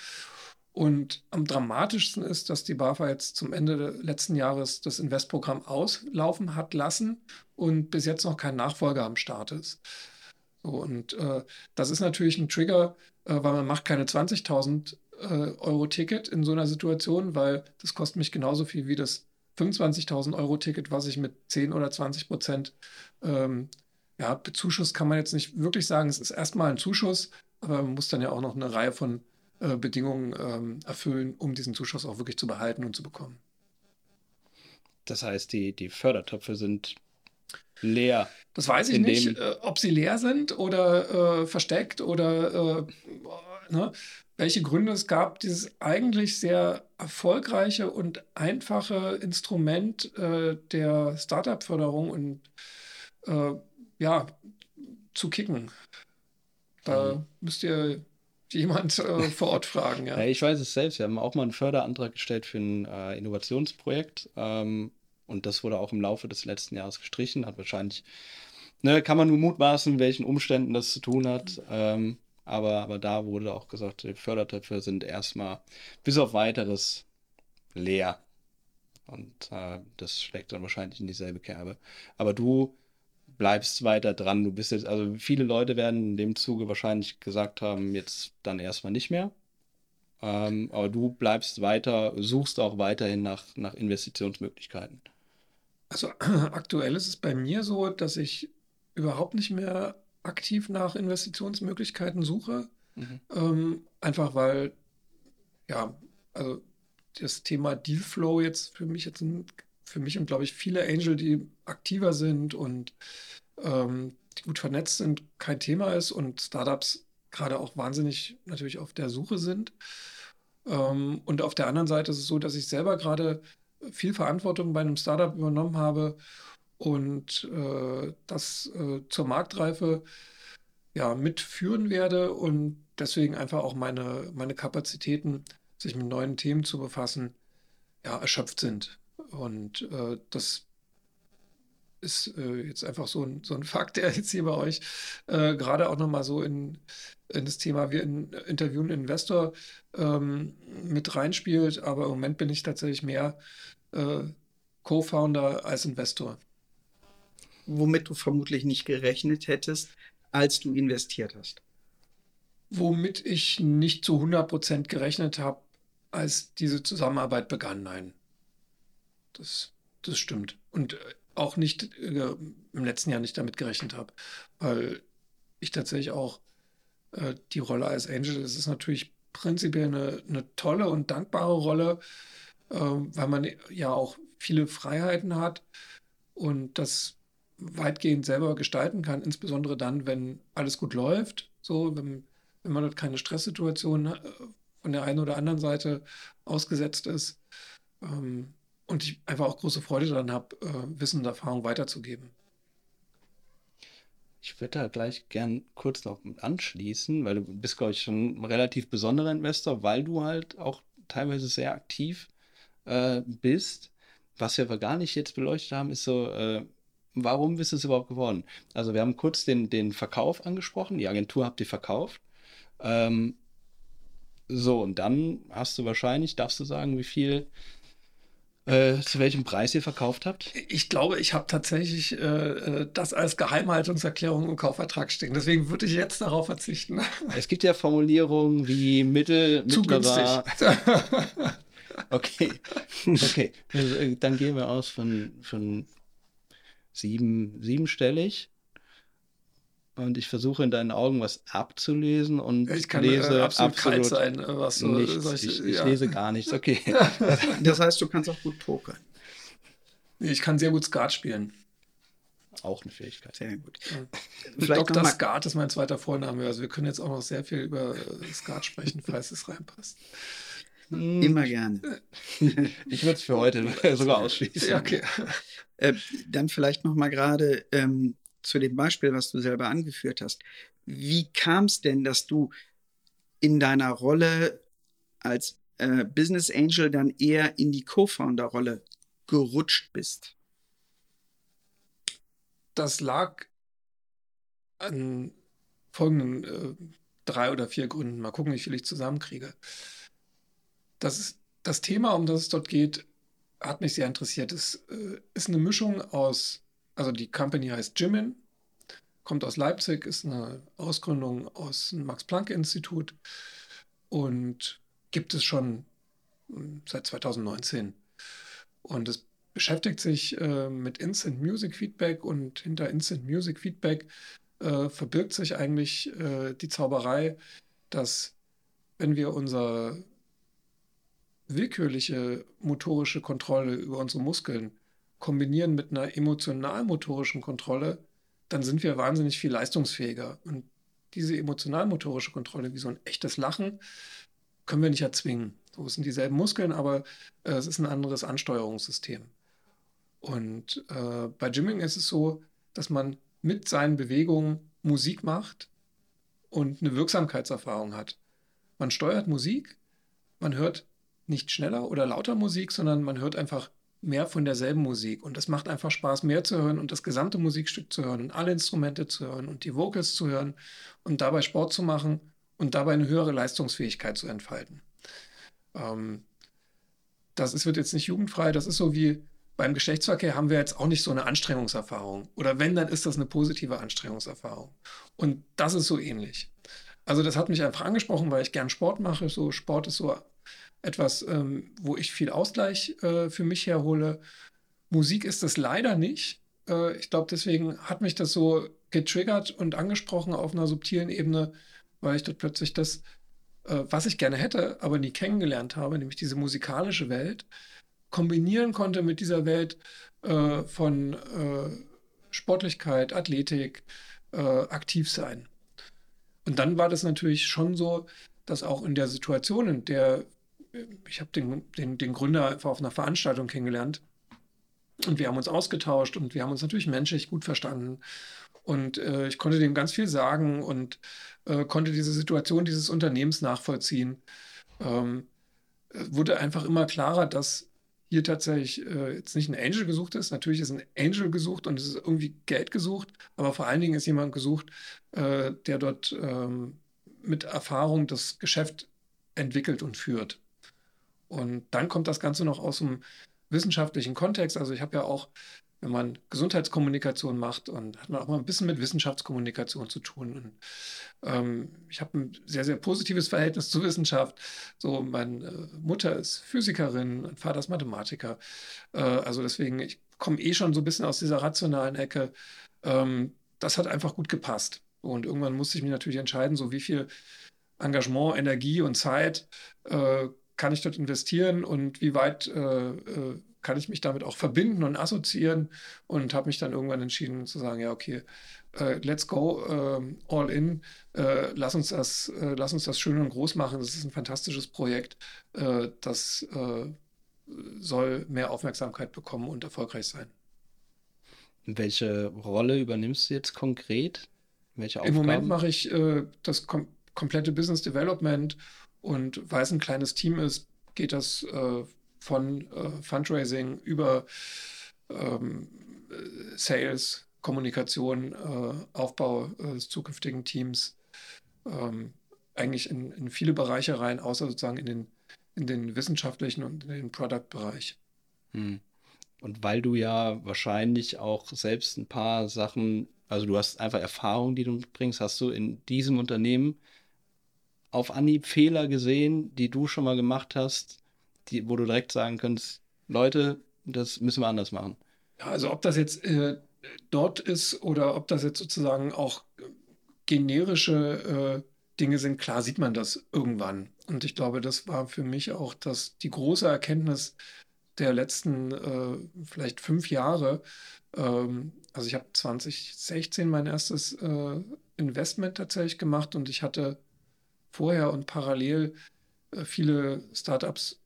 Und am dramatischsten ist, dass die BAFA jetzt zum Ende letzten Jahres das Investprogramm auslaufen hat lassen und bis jetzt noch kein Nachfolger am Start ist. So, und äh, das ist natürlich ein Trigger, äh, weil man macht keine 20.000 äh, Euro Ticket in so einer Situation, weil das kostet mich genauso viel wie das 25.000 Euro Ticket, was ich mit 10 oder 20 Prozent ähm, ja, Bezuschuss kann man jetzt nicht wirklich sagen. Es ist erstmal ein Zuschuss, aber man muss dann ja auch noch eine Reihe von äh, Bedingungen ähm, erfüllen, um diesen Zuschuss auch wirklich zu behalten und zu bekommen. Das heißt, die, die Fördertöpfe sind leer. Das weiß ich nicht, äh, ob sie leer sind oder äh, versteckt oder äh, ne, welche Gründe es gab, dieses eigentlich sehr erfolgreiche und einfache Instrument äh, der Startup-Förderung und äh, ja, zu kicken. Da mhm. müsst ihr jemand äh, vor Ort fragen. Ja. ja. ich weiß es selbst. Wir haben auch mal einen Förderantrag gestellt für ein Innovationsprojekt. Ähm, und das wurde auch im Laufe des letzten Jahres gestrichen. Hat wahrscheinlich, ne, kann man nur mutmaßen, welchen Umständen das zu tun hat. Ähm, aber, aber da wurde auch gesagt, die Fördertöpfe sind erstmal bis auf weiteres leer. Und äh, das schlägt dann wahrscheinlich in dieselbe Kerbe. Aber du bleibst weiter dran. Du bist jetzt, also viele Leute werden in dem Zuge wahrscheinlich gesagt haben, jetzt dann erstmal nicht mehr. Ähm, aber du bleibst weiter, suchst auch weiterhin nach, nach Investitionsmöglichkeiten. Also aktuell ist es bei mir so, dass ich überhaupt nicht mehr aktiv nach Investitionsmöglichkeiten suche. Mhm. Ähm, einfach weil, ja, also das Thema Dealflow jetzt für mich jetzt für mich und glaube ich viele Angel, die aktiver sind und ähm, die gut vernetzt sind, kein Thema ist und Startups gerade auch wahnsinnig natürlich auf der Suche sind. Ähm, und auf der anderen Seite ist es so, dass ich selber gerade viel Verantwortung bei einem Startup übernommen habe und äh, das äh, zur Marktreife ja, mitführen werde und deswegen einfach auch meine, meine Kapazitäten, sich mit neuen Themen zu befassen, ja, erschöpft sind. Und äh, das ist äh, jetzt einfach so ein, so ein Fakt, der jetzt hier bei euch äh, gerade auch nochmal so in, in das Thema, wir in, interviewen Investor ähm, mit reinspielt. Aber im Moment bin ich tatsächlich mehr äh, Co-Founder als Investor. Womit du vermutlich nicht gerechnet hättest, als du investiert hast. Womit ich nicht zu 100% gerechnet habe, als diese Zusammenarbeit begann, nein. Das, das stimmt. Und äh, auch nicht äh, im letzten Jahr nicht damit gerechnet habe, weil ich tatsächlich auch äh, die Rolle als Angel, das ist natürlich prinzipiell eine, eine tolle und dankbare Rolle, äh, weil man ja auch viele Freiheiten hat und das weitgehend selber gestalten kann, insbesondere dann, wenn alles gut läuft, so, wenn, wenn man dort keine Stresssituation äh, von der einen oder anderen Seite ausgesetzt ist. Ähm, und ich einfach auch große Freude daran habe, äh, Wissen und Erfahrung weiterzugeben. Ich würde da gleich gern kurz noch anschließen, weil du bist, glaube ich, schon ein relativ besonderer Investor, weil du halt auch teilweise sehr aktiv äh, bist. Was wir aber gar nicht jetzt beleuchtet haben, ist so, äh, warum bist du es überhaupt geworden? Also wir haben kurz den, den Verkauf angesprochen, die Agentur habt ihr verkauft. Ähm, so, und dann hast du wahrscheinlich, darfst du sagen, wie viel, äh, zu welchem Preis ihr verkauft habt? Ich glaube, ich habe tatsächlich äh, äh das als Geheimhaltungserklärung im Kaufvertrag stehen. Deswegen würde ich jetzt darauf verzichten. Es gibt ja Formulierungen wie mittel, Zu mittlerer. okay, okay. Äh, dann gehen wir aus von, von sieben, siebenstellig. Und ich versuche in deinen Augen was abzulesen und ich kann, lese äh, absolut, absolut sein, äh, was so, nichts. Solche, ich, ich ja. lese gar nichts. Okay. das heißt, du kannst auch gut pokern. Ich kann sehr gut Skat spielen. Auch eine Fähigkeit. Sehr gut. Ja. Dr. Skat ist mein zweiter Vorname. Also wir können jetzt auch noch sehr viel über äh, Skat sprechen, falls es reinpasst. Hm. Immer gerne. Ich würde es für heute sogar ausschließen. Ja, okay. Äh, dann vielleicht noch mal gerade ähm, zu dem Beispiel, was du selber angeführt hast. Wie kam es denn, dass du in deiner Rolle als äh, Business Angel dann eher in die Co-Founder-Rolle gerutscht bist? Das lag an folgenden äh, drei oder vier Gründen. Mal gucken, wie viel ich zusammenkriege. Das, das Thema, um das es dort geht, hat mich sehr interessiert. Es äh, ist eine Mischung aus, also die Company heißt Jimin, kommt aus Leipzig, ist eine Ausgründung aus dem Max-Planck-Institut und gibt es schon hm, seit 2019. Und es beschäftigt sich äh, mit Instant Music Feedback und hinter Instant Music Feedback äh, verbirgt sich eigentlich äh, die Zauberei, dass wenn wir unser willkürliche motorische Kontrolle über unsere Muskeln kombinieren mit einer emotional-motorischen Kontrolle, dann sind wir wahnsinnig viel leistungsfähiger. Und diese emotional-motorische Kontrolle, wie so ein echtes Lachen, können wir nicht erzwingen. So es sind dieselben Muskeln, aber äh, es ist ein anderes Ansteuerungssystem. Und äh, bei Jimming ist es so, dass man mit seinen Bewegungen Musik macht und eine Wirksamkeitserfahrung hat. Man steuert Musik, man hört nicht schneller oder lauter Musik, sondern man hört einfach mehr von derselben Musik. Und es macht einfach Spaß, mehr zu hören und das gesamte Musikstück zu hören und alle Instrumente zu hören und die Vocals zu hören und dabei Sport zu machen und dabei eine höhere Leistungsfähigkeit zu entfalten. Ähm, das ist, wird jetzt nicht jugendfrei, das ist so wie beim Geschlechtsverkehr haben wir jetzt auch nicht so eine Anstrengungserfahrung. Oder wenn, dann ist das eine positive Anstrengungserfahrung. Und das ist so ähnlich. Also das hat mich einfach angesprochen, weil ich gern Sport mache. So Sport ist so etwas, ähm, wo ich viel Ausgleich äh, für mich herhole. Musik ist das leider nicht. Äh, ich glaube, deswegen hat mich das so getriggert und angesprochen auf einer subtilen Ebene, weil ich dort plötzlich das, äh, was ich gerne hätte, aber nie kennengelernt habe, nämlich diese musikalische Welt, kombinieren konnte mit dieser Welt äh, von äh, Sportlichkeit, Athletik, äh, aktiv sein. Und dann war das natürlich schon so, dass auch in der Situation, in der ich habe den, den, den Gründer auf einer Veranstaltung kennengelernt und wir haben uns ausgetauscht und wir haben uns natürlich menschlich gut verstanden. Und äh, ich konnte dem ganz viel sagen und äh, konnte diese Situation dieses Unternehmens nachvollziehen. Ähm, wurde einfach immer klarer, dass hier tatsächlich äh, jetzt nicht ein Angel gesucht ist. Natürlich ist ein Angel gesucht und es ist irgendwie Geld gesucht, aber vor allen Dingen ist jemand gesucht, äh, der dort ähm, mit Erfahrung das Geschäft entwickelt und führt. Und dann kommt das Ganze noch aus dem wissenschaftlichen Kontext. Also ich habe ja auch, wenn man Gesundheitskommunikation macht und hat man auch mal ein bisschen mit Wissenschaftskommunikation zu tun. Und, ähm, ich habe ein sehr, sehr positives Verhältnis zur Wissenschaft. So, meine äh, Mutter ist Physikerin, mein Vater ist Mathematiker. Äh, also deswegen, ich komme eh schon so ein bisschen aus dieser rationalen Ecke. Ähm, das hat einfach gut gepasst. Und irgendwann musste ich mich natürlich entscheiden, so wie viel Engagement, Energie und Zeit äh, kann ich dort investieren und wie weit äh, äh, kann ich mich damit auch verbinden und assoziieren und habe mich dann irgendwann entschieden zu sagen, ja, okay, äh, let's go äh, all in, äh, lass, uns das, äh, lass uns das schön und groß machen. Das ist ein fantastisches Projekt, das soll mehr Aufmerksamkeit bekommen und erfolgreich sein. Welche Rolle übernimmst du jetzt konkret? Welche Aufgaben? Im Moment mache ich das kom komplette Business Development und weil es ein kleines Team ist, geht das äh, von äh, Fundraising über ähm, Sales, Kommunikation, äh, Aufbau äh, des zukünftigen Teams ähm, eigentlich in, in, viele Bereiche rein, außer sozusagen in den, in den wissenschaftlichen und in den Product-Bereich. Hm. Und weil du ja wahrscheinlich auch selbst ein paar Sachen, also du hast einfach Erfahrungen, die du bringst, hast du in diesem Unternehmen auf Anhieb Fehler gesehen, die du schon mal gemacht hast, die, wo du direkt sagen könntest, Leute, das müssen wir anders machen? Ja, also ob das jetzt äh, dort ist oder ob das jetzt sozusagen auch generische äh, Dinge sind, klar sieht man das irgendwann. Und ich glaube, das war für mich auch das, die große Erkenntnis der letzten äh, vielleicht fünf Jahre. Ähm, also ich habe 2016 mein erstes äh, Investment tatsächlich gemacht und ich hatte vorher und parallel äh, viele Startups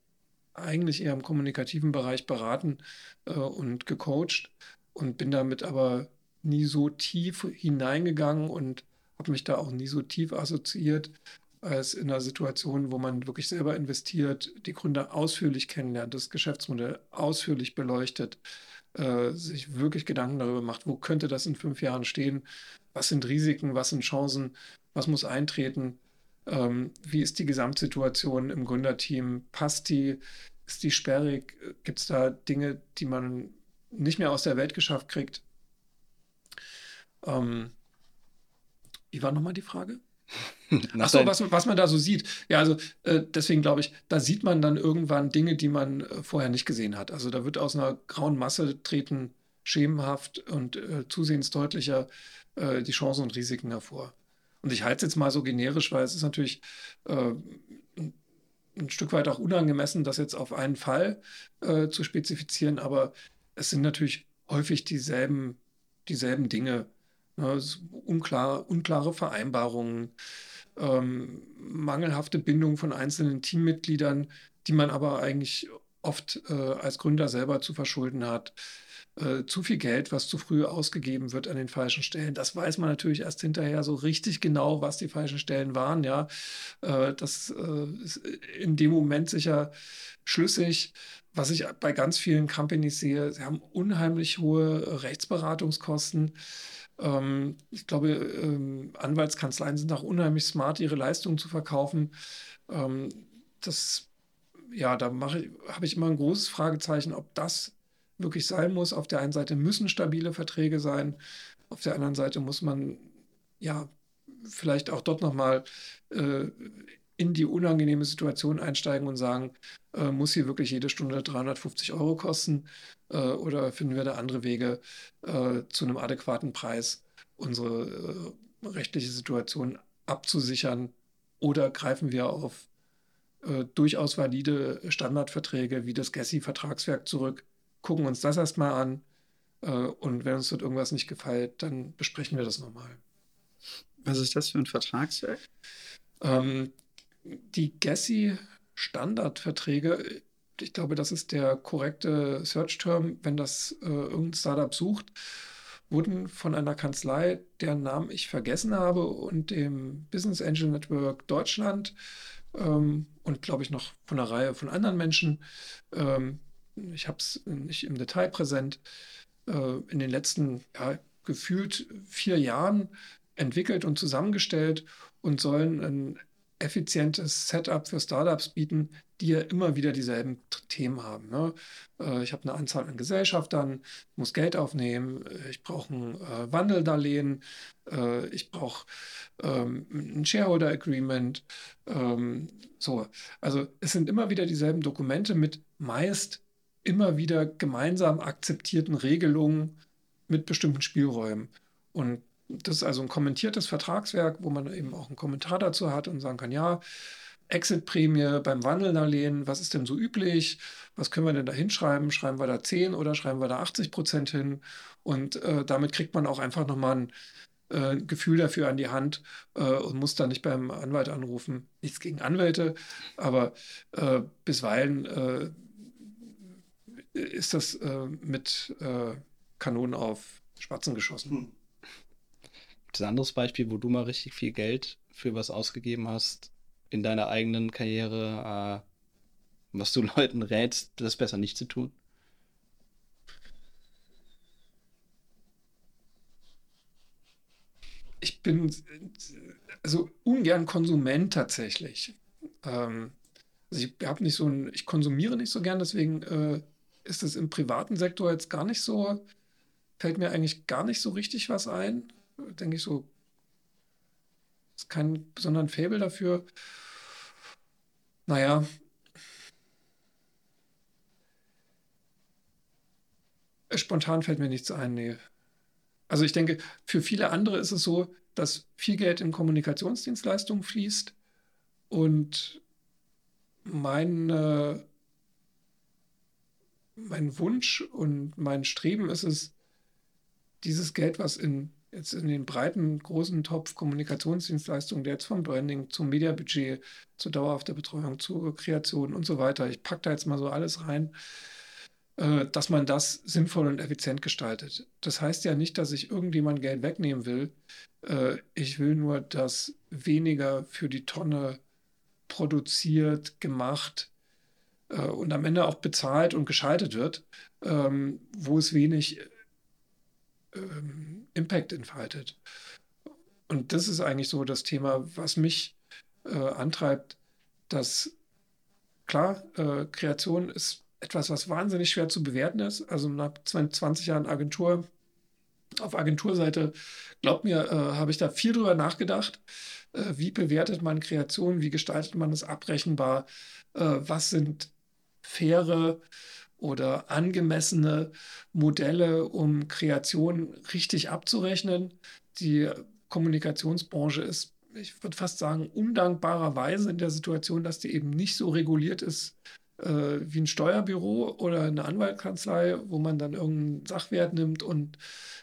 eigentlich eher im kommunikativen Bereich beraten äh, und gecoacht und bin damit aber nie so tief hineingegangen und habe mich da auch nie so tief assoziiert, als in einer Situation, wo man wirklich selber investiert, die Gründer ausführlich kennenlernt, das Geschäftsmodell ausführlich beleuchtet, äh, sich wirklich Gedanken darüber macht, wo könnte das in fünf Jahren stehen, was sind Risiken, was sind Chancen, was muss eintreten, ähm, wie ist die Gesamtsituation im Gründerteam, passt die, ist die sperrig, gibt es da Dinge, die man nicht mehr aus der Welt geschafft kriegt. Ähm, wie war nochmal die Frage? Achso, was, was man da so sieht. Ja, also äh, deswegen glaube ich, da sieht man dann irgendwann Dinge, die man äh, vorher nicht gesehen hat. Also da wird aus einer grauen Masse treten schemenhaft und äh, zusehends deutlicher äh, die Chancen und Risiken hervor. Und ich halte es jetzt mal so generisch, weil es ist natürlich äh, ein Stück weit auch unangemessen, das jetzt auf einen Fall äh, zu spezifizieren, aber es sind natürlich häufig dieselben, dieselben Dinge. Ne? Unklar, unklare Vereinbarungen, ähm, mangelhafte Bindung von einzelnen Teammitgliedern, die man aber eigentlich oft äh, als Gründer selber zu verschulden hat. Äh, zu viel Geld, was zu früh ausgegeben wird an den falschen Stellen. Das weiß man natürlich erst hinterher so richtig genau, was die falschen Stellen waren. Ja, äh, das äh, ist in dem Moment sicher schlüssig. Was ich bei ganz vielen Companies sehe, sie haben unheimlich hohe Rechtsberatungskosten. Ähm, ich glaube, ähm, Anwaltskanzleien sind auch unheimlich smart, ihre Leistungen zu verkaufen. Ähm, das, ja, da habe ich immer ein großes Fragezeichen, ob das wirklich sein muss. Auf der einen Seite müssen stabile Verträge sein, auf der anderen Seite muss man ja vielleicht auch dort nochmal äh, in die unangenehme Situation einsteigen und sagen, äh, muss hier wirklich jede Stunde 350 Euro kosten äh, oder finden wir da andere Wege äh, zu einem adäquaten Preis, unsere äh, rechtliche Situation abzusichern? Oder greifen wir auf äh, durchaus valide Standardverträge wie das GESSI-Vertragswerk zurück, gucken uns das erstmal an äh, und wenn uns dort irgendwas nicht gefällt, dann besprechen wir das nochmal. Was ist das für ein Vertragswerk? Ähm, die GESSI-Standardverträge, ich glaube, das ist der korrekte Search-Term, wenn das äh, irgendein Startup sucht, wurden von einer Kanzlei, deren Namen ich vergessen habe, und dem Business Angel Network Deutschland ähm, und glaube ich noch von einer Reihe von anderen Menschen ähm, ich habe es nicht im Detail präsent, äh, in den letzten ja, gefühlt vier Jahren entwickelt und zusammengestellt und sollen ein effizientes Setup für Startups bieten, die ja immer wieder dieselben Themen haben. Ne? Äh, ich habe eine Anzahl an Gesellschaftern, muss Geld aufnehmen, äh, ich brauche ein äh, Wandeldarlehen, äh, ich brauche ähm, ein Shareholder Agreement. Ähm, so, also es sind immer wieder dieselben Dokumente mit meist immer wieder gemeinsam akzeptierten Regelungen mit bestimmten Spielräumen. Und das ist also ein kommentiertes Vertragswerk, wo man eben auch einen Kommentar dazu hat und sagen kann, ja, Exit-Prämie beim Wandeldarlehen, was ist denn so üblich? Was können wir denn da hinschreiben? Schreiben wir da 10 oder schreiben wir da 80 Prozent hin? Und äh, damit kriegt man auch einfach nochmal ein äh, Gefühl dafür an die Hand äh, und muss dann nicht beim Anwalt anrufen. Nichts gegen Anwälte, aber äh, bisweilen äh, ist das äh, mit äh, Kanonen auf Spatzen geschossen. Hm. Gibt es ein anderes Beispiel, wo du mal richtig viel Geld für was ausgegeben hast in deiner eigenen Karriere, äh, was du Leuten rätst, das besser nicht zu tun? Ich bin also ungern Konsument tatsächlich. Ähm, also ich habe nicht so ein, ich konsumiere nicht so gern, deswegen äh, ist es im privaten Sektor jetzt gar nicht so, fällt mir eigentlich gar nicht so richtig was ein. Denke ich so, ist kein besonderen Faible dafür. Naja. Spontan fällt mir nichts ein, nee. Also ich denke, für viele andere ist es so, dass viel Geld in Kommunikationsdienstleistungen fließt und meine mein Wunsch und mein Streben ist es, dieses Geld, was in, jetzt in den breiten, großen Topf Kommunikationsdienstleistungen, der jetzt vom Branding zum Mediabudget, zur dauerhafter Betreuung, zur Kreation und so weiter, ich packe da jetzt mal so alles rein, äh, dass man das sinnvoll und effizient gestaltet. Das heißt ja nicht, dass ich irgendjemand Geld wegnehmen will. Äh, ich will nur, dass weniger für die Tonne produziert, gemacht äh, und am Ende auch bezahlt und geschaltet wird, ähm, wo es wenig ähm, Impact entfaltet. Und das ist eigentlich so das Thema, was mich äh, antreibt, dass klar, äh, Kreation ist etwas, was wahnsinnig schwer zu bewerten ist. Also nach 20 Jahren Agentur, auf Agenturseite, glaubt mir, äh, habe ich da viel drüber nachgedacht. Äh, wie bewertet man Kreation? Wie gestaltet man es abrechenbar? Äh, was sind faire oder angemessene Modelle, um Kreation richtig abzurechnen? Die Kommunikationsbranche ist, ich würde fast sagen, undankbarerweise in der Situation, dass die eben nicht so reguliert ist äh, wie ein Steuerbüro oder eine Anwaltskanzlei, wo man dann irgendeinen Sachwert nimmt und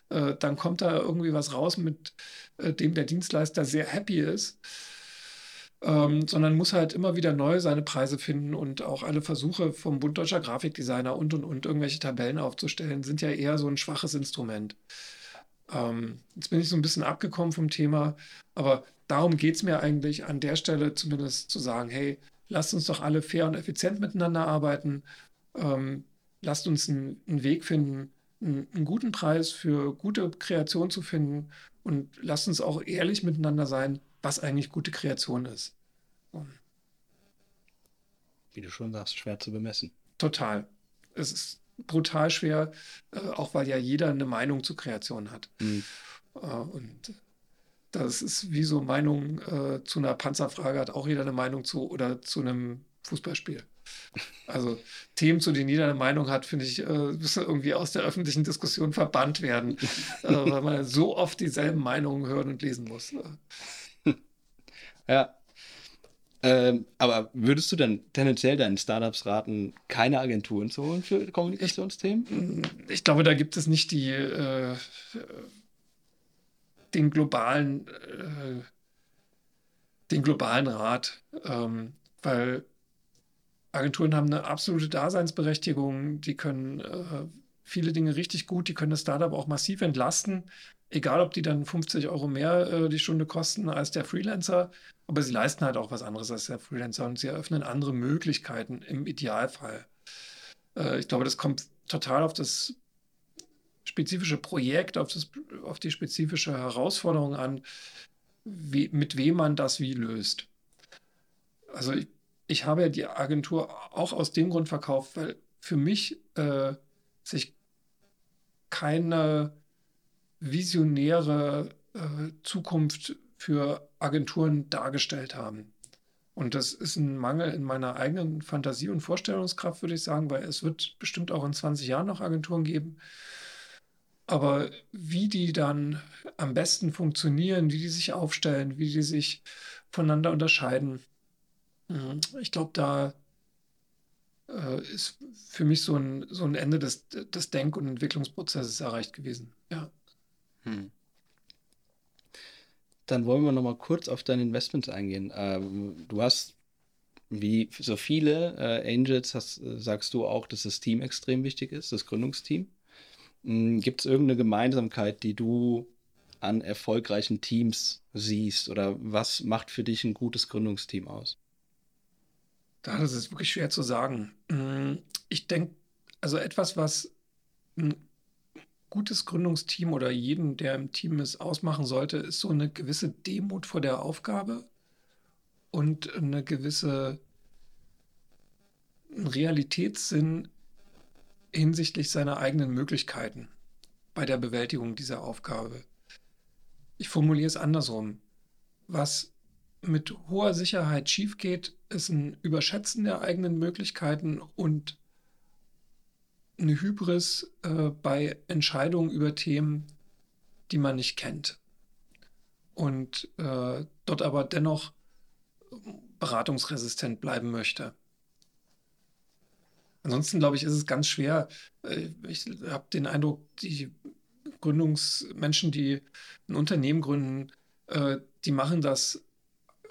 äh, dann kommt da irgendwie was raus, mit äh, dem der Dienstleister sehr happy ist. Ähm, sondern muss halt immer wieder neu seine Preise finden und auch alle Versuche vom Bund Deutscher Grafikdesigner und und und irgendwelche Tabellen aufzustellen, sind ja eher so ein schwaches Instrument. Ähm, jetzt bin ich so ein bisschen abgekommen vom Thema, aber darum geht es mir eigentlich an der Stelle zumindest zu sagen, hey, lasst uns doch alle fair und effizient miteinander arbeiten. Ähm, lasst uns einen, einen Weg finden, einen, einen, guten Preis für gute Kreation zu finden und lasst uns auch ehrlich miteinander sein, was eigentlich gute Kreation ist. Um, Wie du schon sagst, schwer zu bemessen. Total. Es ist brutal schwer, äh, auch weil ja jeder eine Meinung zu Kreation hat. Mhm. Äh, und das ist wie so Meinung äh, zu einer Panzerfrage hat auch jeder eine Meinung zu oder zu einem Fußballspiel. Also Themen, zu denen jeder eine Meinung hat, finde ich, müssen irgendwie aus der öffentlichen Diskussion verbannt werden, weil man so oft dieselben Meinungen hören und lesen muss. Ja. Ähm, aber würdest du dann tendenziell deinen Startups raten, keine Agenturen zu holen für Kommunikationsthemen? Ich, ich glaube, da gibt es nicht die äh, den globalen, äh, den globalen Rat, ähm, weil Agenturen haben eine absolute Daseinsberechtigung, die können äh, viele Dinge richtig gut, die können das Startup auch massiv entlasten, egal ob die dann 50 Euro mehr äh, die Stunde kosten als der Freelancer, aber sie leisten halt auch was anderes als der Freelancer und sie eröffnen andere Möglichkeiten im Idealfall. Äh, ich glaube, das kommt total auf das spezifische Projekt, auf, das, auf die spezifische Herausforderung an, wie, mit wem man das wie löst. Also ich, ich habe ja die Agentur auch aus dem Grund verkauft, weil für mich äh, sich keine visionäre äh, Zukunft für Agenturen dargestellt haben. Und das ist ein Mangel in meiner eigenen Fantasie und Vorstellungskraft, würde ich sagen, weil es wird bestimmt auch in 20 Jahren noch Agenturen geben, aber wie die dann am besten funktionieren, wie die sich aufstellen, wie die sich voneinander unterscheiden, mhm, ich glaube, da äh, ist für mich so ein, so ein Ende des, des Denk- und Entwicklungsprozesses erreicht gewesen. Ja. Hm. Dann wollen wir noch mal kurz auf deine Investments eingehen. Ähm, du hast, wie so viele äh, Angels, hast, sagst du auch, dass das Team extrem wichtig ist, das Gründungsteam. Hm, Gibt es irgendeine Gemeinsamkeit, die du an erfolgreichen Teams siehst? Oder was macht für dich ein gutes Gründungsteam aus? Das ist wirklich schwer zu sagen. Hm, ich denke, also etwas, was ein gutes Gründungsteam oder jeden, der im Team ist, ausmachen sollte, ist so eine gewisse Demut vor der Aufgabe und eine gewisse Realitätssinn hinsichtlich seiner eigenen Möglichkeiten bei der Bewältigung dieser Aufgabe. Ich formuliere es andersrum. Was mit hoher Sicherheit schief geht, ist ein Überschätzen der eigenen Möglichkeiten und eine Hybris äh, bei Entscheidungen über Themen, die man nicht kennt. Und äh, dort aber dennoch beratungsresistent bleiben möchte. Ansonsten, glaube ich, ist es ganz schwer. Äh, ich habe den Eindruck, die Gründungsmenschen, die ein Unternehmen gründen, äh, die machen das äh,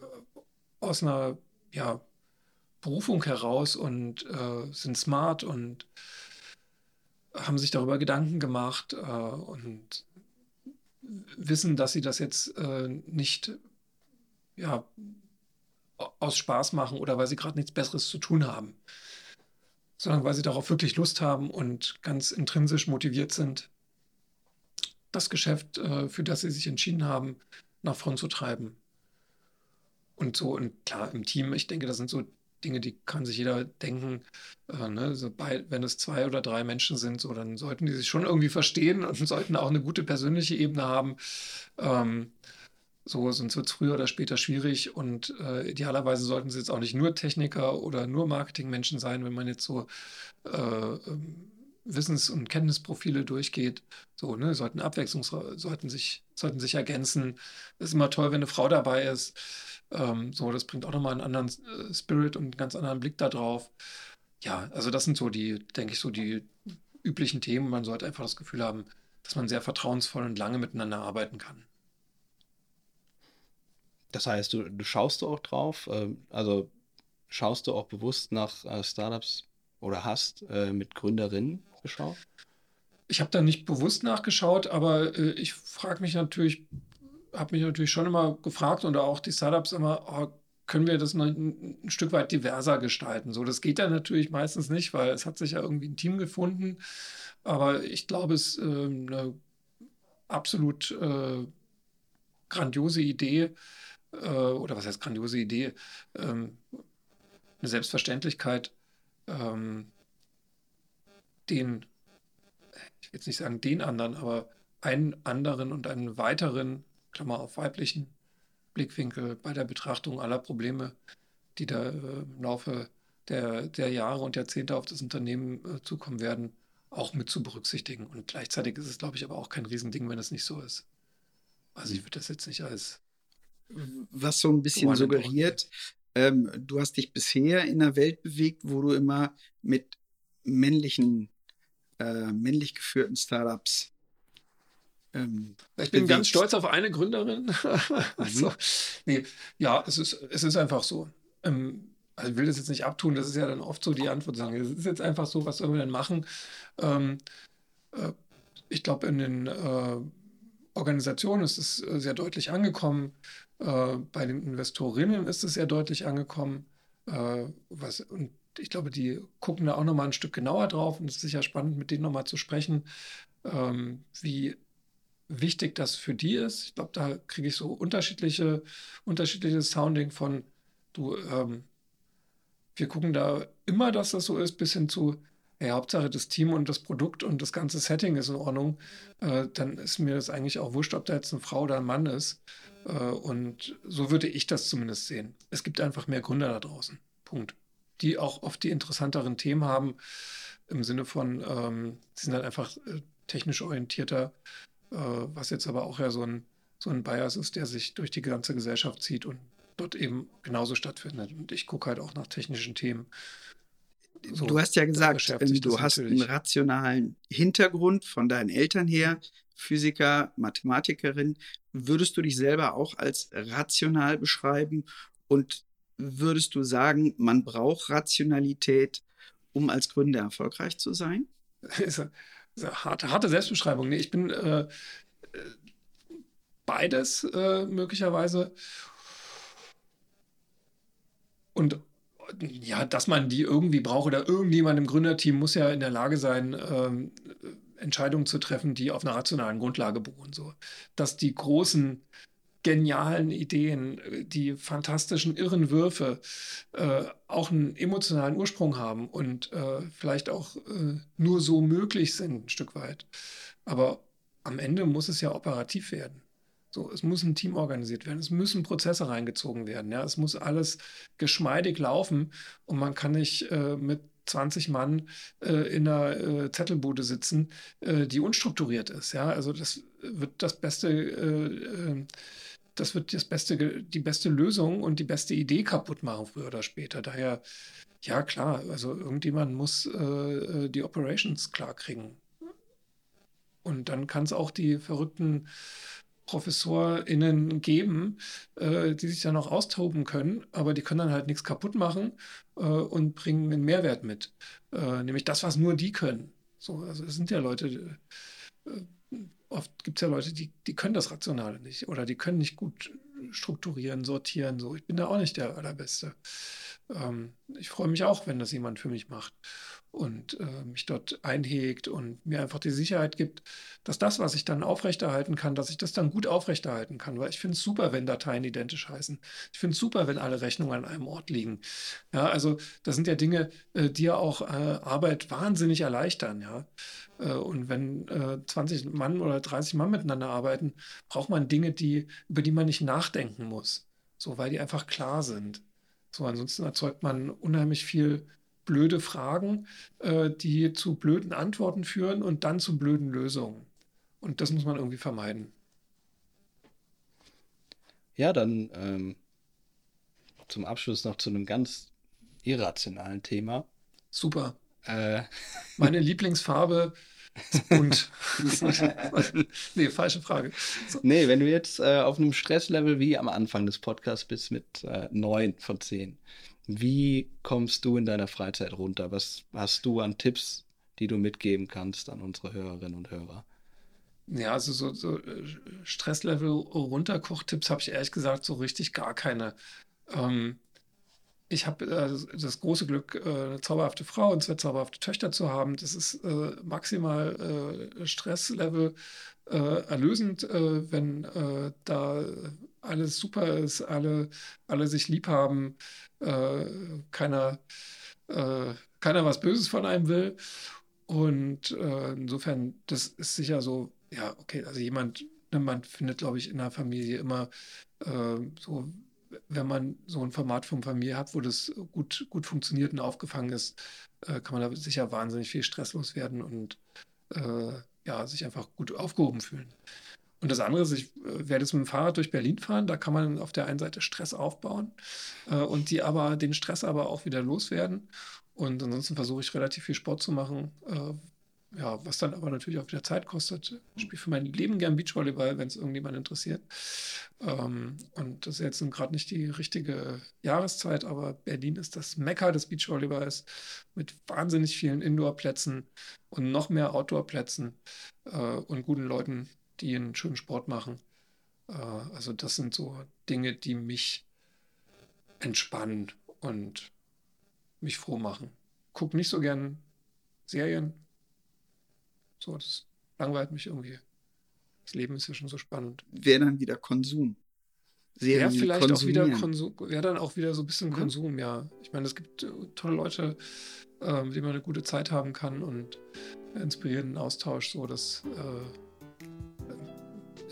aus einer ja, Berufung heraus und sind smart und haben sich darüber Gedanken gemacht äh, und wissen, dass sie das jetzt äh, nicht ja, aus Spaß machen oder weil sie gerade nichts Besseres zu tun haben, sondern weil sie darauf wirklich Lust haben und ganz intrinsisch motiviert sind, das Geschäft, äh, für das sie sich entschieden haben, nach vorn zu treiben. Und so, und klar, im Team, ich denke, das sind so Dinge, die kann sich jeder denken, äh, ne, so bei, wenn es zwei oder drei Menschen sind, so, dann sollten die sich schon irgendwie verstehen und sollten auch eine gute persönliche Ebene haben. Ähm, so, sonst wird es früher oder später schwierig und äh, idealerweise sollten sie jetzt auch nicht nur Techniker oder nur Marketingmenschen sein, wenn man jetzt so äh, ähm, Wissens- und Kenntnisprofile durchgeht. So, ne, sollten Abwechslungs sollten sich, sollten sich ergänzen. Es ist immer toll, wenn eine Frau dabei ist. Ähm, so, das bringt auch nochmal einen anderen äh, Spirit und einen ganz anderen Blick da drauf. Ja, also das sind so die, denke ich, so die üblichen Themen. Man sollte einfach das Gefühl haben, dass man sehr vertrauensvoll und lange miteinander arbeiten kann. Das heißt, du, du schaust du auch drauf, äh, also schaust du auch bewusst nach äh, Startups oder hast äh, mit Gründerinnen geschaut? Ich habe da nicht bewusst nachgeschaut, aber äh, ich frage mich natürlich habe mich natürlich schon immer gefragt und auch die Startups immer, oh, können wir das noch ein, ein, Stück weit diverser gestalten? So, das geht ja natürlich meistens nicht, weil es hat sich ja irgendwie ein Team gefunden. Aber ich glaube, es ist äh, eine absolut äh, grandiose Idee, äh, oder was heißt grandiose Idee? Ähm, eine Selbstverständlichkeit, ähm, den, ich will jetzt nicht sagen den anderen, aber einen anderen und einen weiteren Klammer auf weiblichen Blickwinkel bei der Betrachtung aller Probleme, die da äh, im Laufe der, der Jahre und Jahrzehnte auf das Unternehmen äh, zukommen werden, auch mit zu berücksichtigen. Und gleichzeitig ist es, glaube ich, aber auch kein Riesending, wenn es nicht so ist. Also ich würde das jetzt nicht als. Was so ein bisschen suggeriert, ähm, du hast dich bisher in einer Welt bewegt, wo du immer mit männlichen, äh, männlich geführten Startups ähm, ich bin bewegt. ganz stolz auf eine Gründerin. also, mhm. nee, ja, es ist, es ist einfach so. Ähm, also ich will das jetzt nicht abtun, das ist ja dann oft so die Antwort sagen. Es ist jetzt einfach so, was sollen wir denn machen? Ähm, äh, ich glaube, in den äh, Organisationen ist es äh, sehr deutlich angekommen. Äh, bei den Investorinnen ist es sehr deutlich angekommen. Äh, was, und ich glaube, die gucken da auch nochmal ein Stück genauer drauf und es ist sicher spannend, mit denen nochmal zu sprechen, ähm, wie wichtig das für die ist. Ich glaube, da kriege ich so unterschiedliche, unterschiedliches Sounding von, du, ähm, wir gucken da immer, dass das so ist, bis hin zu, ja, Hauptsache das Team und das Produkt und das ganze Setting ist in Ordnung. Äh, dann ist mir das eigentlich auch wurscht, ob da jetzt eine Frau oder ein Mann ist. Äh, und so würde ich das zumindest sehen. Es gibt einfach mehr Gründer da draußen. Punkt. Die auch oft die interessanteren Themen haben, im Sinne von, ähm, sie sind halt einfach äh, technisch orientierter, was jetzt aber auch ja so ein, so ein Bias ist, der sich durch die ganze Gesellschaft zieht und dort eben genauso stattfindet. Und ich gucke halt auch nach technischen Themen. So, du hast ja gesagt, ähm, du hast natürlich. einen rationalen Hintergrund von deinen Eltern her, Physiker, Mathematikerin. Würdest du dich selber auch als rational beschreiben und würdest du sagen, man braucht Rationalität, um als Gründer erfolgreich zu sein? harte, harte Selbstbeschreibung. Nee, ich bin äh, äh, beides äh, möglicherweise. Und ja, dass man die irgendwie braucht oder irgendjemand im Gründerteam muss ja in der Lage sein, ähm, Entscheidungen zu treffen, die auf einer rationalen Grundlage beruhen. So. Dass die großen genialen Ideen, die fantastischen, irren Würfe äh, auch einen emotionalen Ursprung haben und äh, vielleicht auch äh, nur so möglich sind, ein Stück weit. Aber am Ende muss es ja operativ werden. So, es muss ein Team organisiert werden, es müssen Prozesse reingezogen werden, ja, es muss alles geschmeidig laufen und man kann nicht äh, mit 20 Mann äh, in einer äh, Zettelbude sitzen, äh, die unstrukturiert ist. Ja, also das wird das beste äh, äh, das wird das beste, die beste Lösung und die beste Idee kaputt machen, früher oder später. Daher, ja klar, also irgendjemand muss äh, äh die Operations klar kriegen. Und dann kann es auch die verrückten ProfessorInnen geben, äh, die sich dann auch austoben können, aber die können dann halt nichts kaputt machen äh, und bringen einen Mehrwert mit. Äh, nämlich das, was nur die können. So, also es sind ja Leute, äh, oft gibt es ja Leute, die, die können das Rationale nicht oder die können nicht gut strukturieren, sortieren. So, ich bin da auch nicht der Allerbeste. Ähm, ich freue mich auch, wenn das jemand für mich macht und äh, mich dort einhegt und mir einfach die Sicherheit gibt, dass das, was ich dann aufrechterhalten kann, dass ich das dann gut aufrechterhalten kann. Weil ich finde es super, wenn Dateien identisch heißen. Ich finde es super, wenn alle Rechnungen an einem Ort liegen. Ja, also das sind ja Dinge, äh, die ja auch äh, Arbeit wahnsinnig erleichtern. Ja. Äh, und wenn 20 äh, Mann oder 30 Mann miteinander arbeiten, braucht man Dinge, die, über die man nicht nachdenken muss. So, weil die einfach klar sind. So, ansonsten erzeugt man unheimlich viel blöde Fragen, äh, die zu blöden Antworten führen und dann zu blöden Lösungen. Und das muss man irgendwie vermeiden. Ja, dann ähm, zum Abschluss noch zu einem ganz irrationalen Thema. Super. Äh. Meine Lieblingsfarbe ist bunt. nee, falsche Frage. So. Nee, wenn du jetzt äh, auf einem Stresslevel wie am Anfang des Podcasts bist mit äh, 9 von 10, wie kommst du in deiner Freizeit runter? Was hast du an Tipps, die du mitgeben kannst an unsere Hörerinnen und Hörer? Ja, also so, so äh, Stresslevel runterkochtipps habe ich ehrlich gesagt so richtig gar keine. Ähm, ich habe äh, das große Glück, äh, eine zauberhafte Frau und zwei zauberhafte Töchter zu haben. Das ist äh, maximal äh, Stresslevel äh, erlösend, wenn da alles super ist, alle, alle sich lieb haben, äh, keiner, äh, keiner was Böses von einem will. Und äh, insofern, das ist sicher so, ja, okay, also jemand, ne, man findet, glaube ich, in der Familie immer äh, so, wenn man so ein Format von Familie hat, wo das gut, gut funktioniert und aufgefangen ist, äh, kann man da sicher wahnsinnig viel stresslos werden und äh, ja, sich einfach gut aufgehoben fühlen. Und das andere ist, ich äh, werde jetzt mit dem Fahrrad durch Berlin fahren. Da kann man auf der einen Seite Stress aufbauen äh, und die aber den Stress aber auch wieder loswerden. Und ansonsten versuche ich relativ viel Sport zu machen. Äh, ja, was dann aber natürlich auch wieder Zeit kostet. Ich spiele für mein Leben gern Beachvolleyball, wenn es irgendjemand interessiert. Ähm, und das ist jetzt gerade nicht die richtige Jahreszeit, aber Berlin ist das Mekka des Beachvolleyballs mit wahnsinnig vielen Indoor-Plätzen und noch mehr Outdoor-Plätzen äh, und guten Leuten, die einen schönen Sport machen. Äh, also das sind so Dinge, die mich entspannen und mich froh machen. Guck nicht so gern Serien. So, das langweilt mich irgendwie. Das Leben ist ja schon so spannend. Wäre dann wieder Konsum. Serien ja, vielleicht auch wieder Konsum, wäre dann auch wieder so ein bisschen mhm. Konsum, ja. Ich meine, es gibt äh, tolle Leute, äh, mit denen man eine gute Zeit haben kann und inspirierenden Austausch, so dass äh,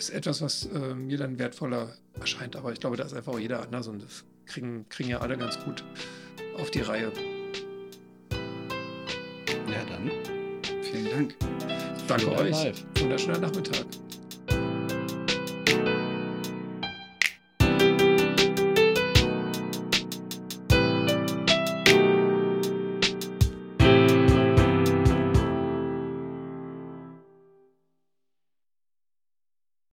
ist etwas, was äh, mir dann wertvoller erscheint. Aber ich glaube, da ist einfach auch jeder anders und das kriegen, kriegen ja alle ganz gut auf die Reihe. Ja, dann. Vielen Dank. Danke euch. Wunderschöner Nachmittag.